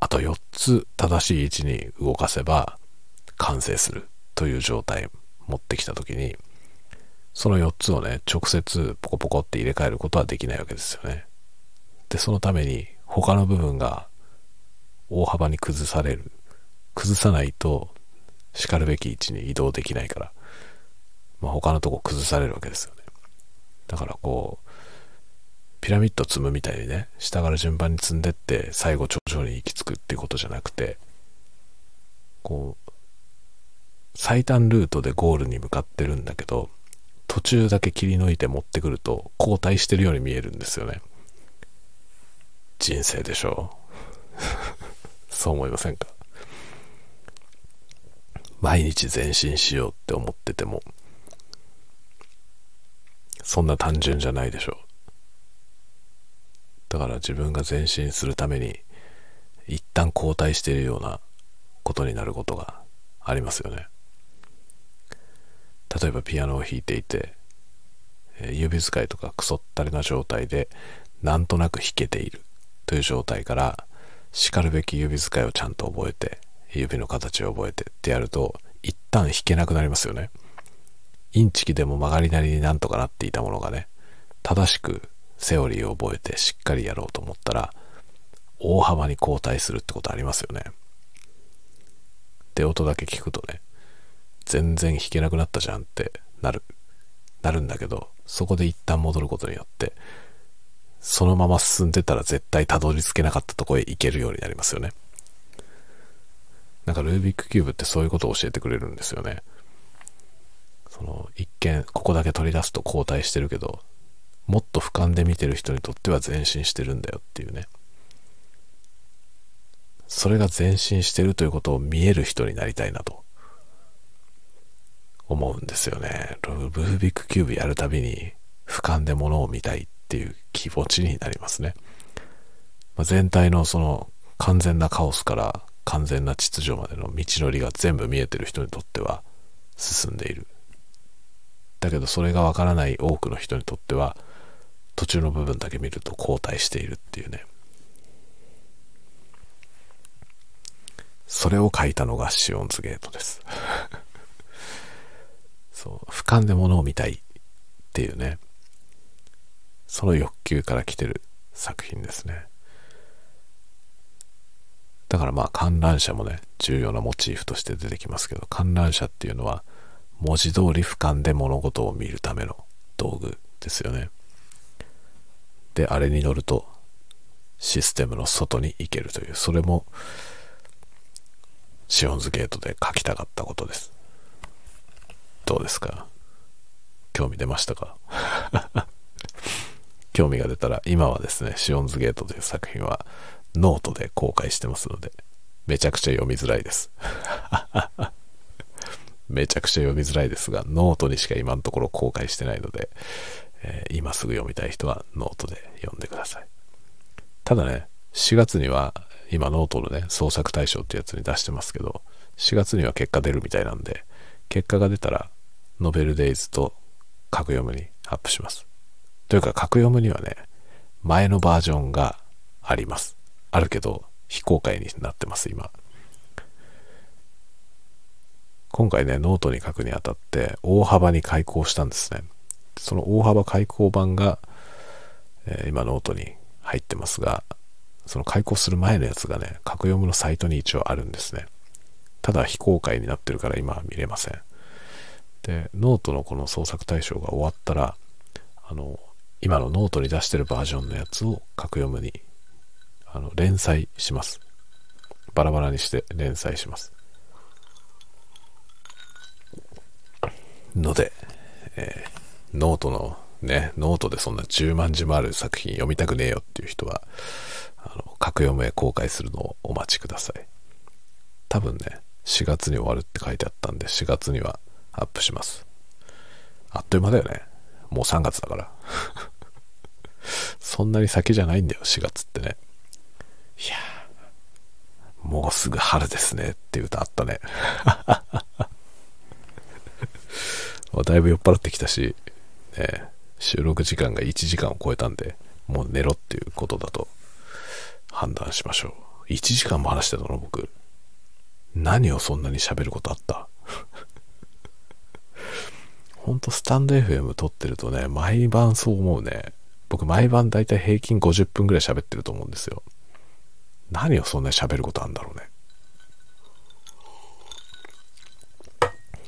[SPEAKER 1] あと4つ正しい位置に動かせば完成するという状態持ってきた時にその4つをね、直接ポコポコって入れ替えることはできないわけですよね。で、そのために他の部分が大幅に崩される。崩さないと、叱るべき位置に移動できないから、まあ、他のとこ崩されるわけですよね。だからこう、ピラミッド積むみたいにね、下から順番に積んでって、最後頂上に行き着くっていうことじゃなくて、こう、最短ルートでゴールに向かってるんだけど、途中だけ切り抜いて持ってくると交代してるように見えるんですよね。人生でしょう。そう思いませんか？毎日前進しようって思ってても、そんな単純じゃないでしょう。だから自分が前進するために、一旦後退しているようなことになることがありますよね。例えばピアノを弾いていて、指使いとかクソったれな状態でなんとなく弾けているという状態からしかるべき指使いをちゃんと覚えて指の形を覚えてってやると一旦弾けなくなりますよね。インチキでも曲がりなりになんとかなっていたものがね正しくセオリーを覚えてしっかりやろうと思ったら大幅に後退するってことありますよね。で音だけ聞くとね全然弾けなくなったじゃんってなる、なるんだけど、そこで一旦戻ることによって、そのまま進んでたら絶対たどり着けなかったとこへ行けるようになりますよね。なんかルービックキューブってそういうことを教えてくれるんですよね。その一見ここだけ取り出すと後退してるけど、もっと俯瞰で見てる人にとっては前進してるんだよっていうね。それが前進してるということを見える人になりたいなと思うんですよね。ルービックキューブやるたびに俯瞰で物を見たいっていう気持ちになりますね。まあ、全体のその完全なカオスから完全な秩序までの道のりが全部見えてる人にとっては進んでいる。だけどそれがわからない多くの人にとっては途中の部分だけ見ると後退しているっていうね。それを書いたのがシオンズゲートです。そう、俯瞰で物を見たいっていうね。その欲求から来てる作品ですね。だからまあ観覧車もね、重要なモチーフとして出てきますけど、観覧車っていうのは文字通り俯瞰で物事を見るための道具ですよね。で、あれに乗るとシステムの外に行けるという、それもシオンズゲートで書きたかったことです。どうですか？興味出ましたか？興味が出たら今はですね、シオンズゲートという作品はノートで公開してますので、めちゃくちゃ読みづらいです。めちゃくちゃ読みづらいですが、ノートにしか今のところ公開してないので、えー、今すぐ読みたい人はノートで読んでください。ただね、4月には今ノートのね、創作大賞ってやつに出してますけど、4月には結果出るみたいなんで、結果が出たら、NOVEL DAYS とカクヨムにアップします。というか、カクヨムにはね、前のバージョンがあります。あるけど、非公開になってます、今。今回ね、ノートに書くにあたって大幅に改稿したんですね。その大幅改稿版が、えー、今ノートに入ってますが、その改稿する前のやつがね、カクヨムのサイトに一応あるんですね。ただ非公開になってるから今は見れません。で、ノートのこの創作大賞が終わったら、あの、今のノートに出してるバージョンのやつをカクヨムに、あの、連載します。バラバラにして連載します。ので、えー、ノートのね、ノートでそんな10万字もある作品読みたくねえよっていう人は、あの、格読むへ公開するのをお待ちください。多分ね、4月に終わるって書いてあったんで、4月にはアップします。あっという間だよね。もう3月だから。そんなに先じゃないんだよ、4月ってね。いやもうすぐ春ですねっていう歌あったね。だいぶ酔っ払ってきたし、ね、収録時間が1時間を超えたんで、もう寝ろっていうことだと判断しましょう。1時間も話してたの僕。何をそんなに喋ることあった？ほんとスタンド FM 撮ってるとね、毎晩そう思うね。僕毎晩だいたい平均50分ぐらい喋ってると思うんですよ。何をそんなに喋ることあるんだろうね。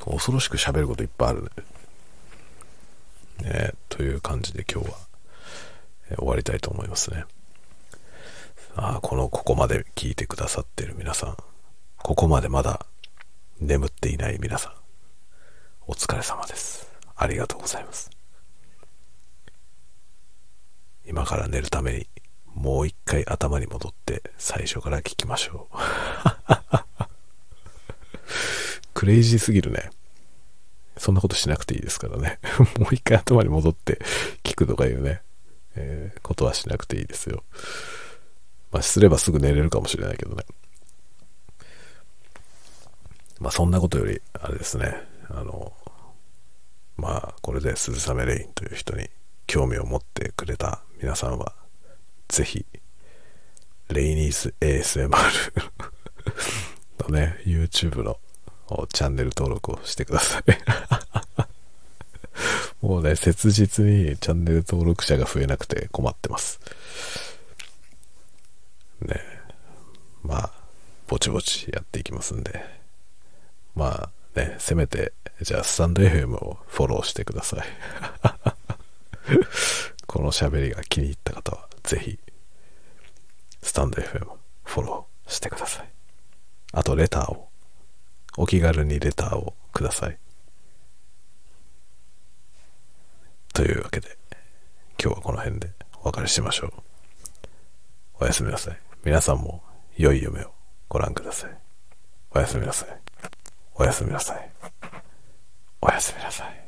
[SPEAKER 1] 恐ろしく喋ることいっぱいあるね。ねという感じで今日は、終わりたいと思いますね。あこのここまで聞いてくださってる皆さん、ここまでまだ眠っていない皆さん、お疲れ様です。ありがとうございます。今から寝るためにもう一回頭に戻って最初から聞きましょう。クレイジーすぎるね。そんなことしなくていいですからね。もう一回頭に戻って聞くとかいうね、えー、ことはしなくていいですよ。まあ、すればすぐ寝れるかもしれないけどね。まあ、そんなことより、あれですね、あの、まあ、これで鈴雨レインという人に興味を持ってくれた皆さんは、ぜひ、レイニース ASMR のね、YouTube のチャンネル登録をしてください もうね、切実にチャンネル登録者が増えなくて困ってます。ねまあ、ぼちぼちやっていきますんで、まあね、せめて、じゃあスタンド FM をフォローしてください。この喋りが気に入った方は、ぜひ、スタンド FM フォローしてください。あと、レターを、お気軽にレターをください。というわけで、今日はこの辺でお別れしましょう。おやすみなさい。皆さんも良い夢をご覧ください。おやすみなさい。おやすみなさい。おやすみなさい。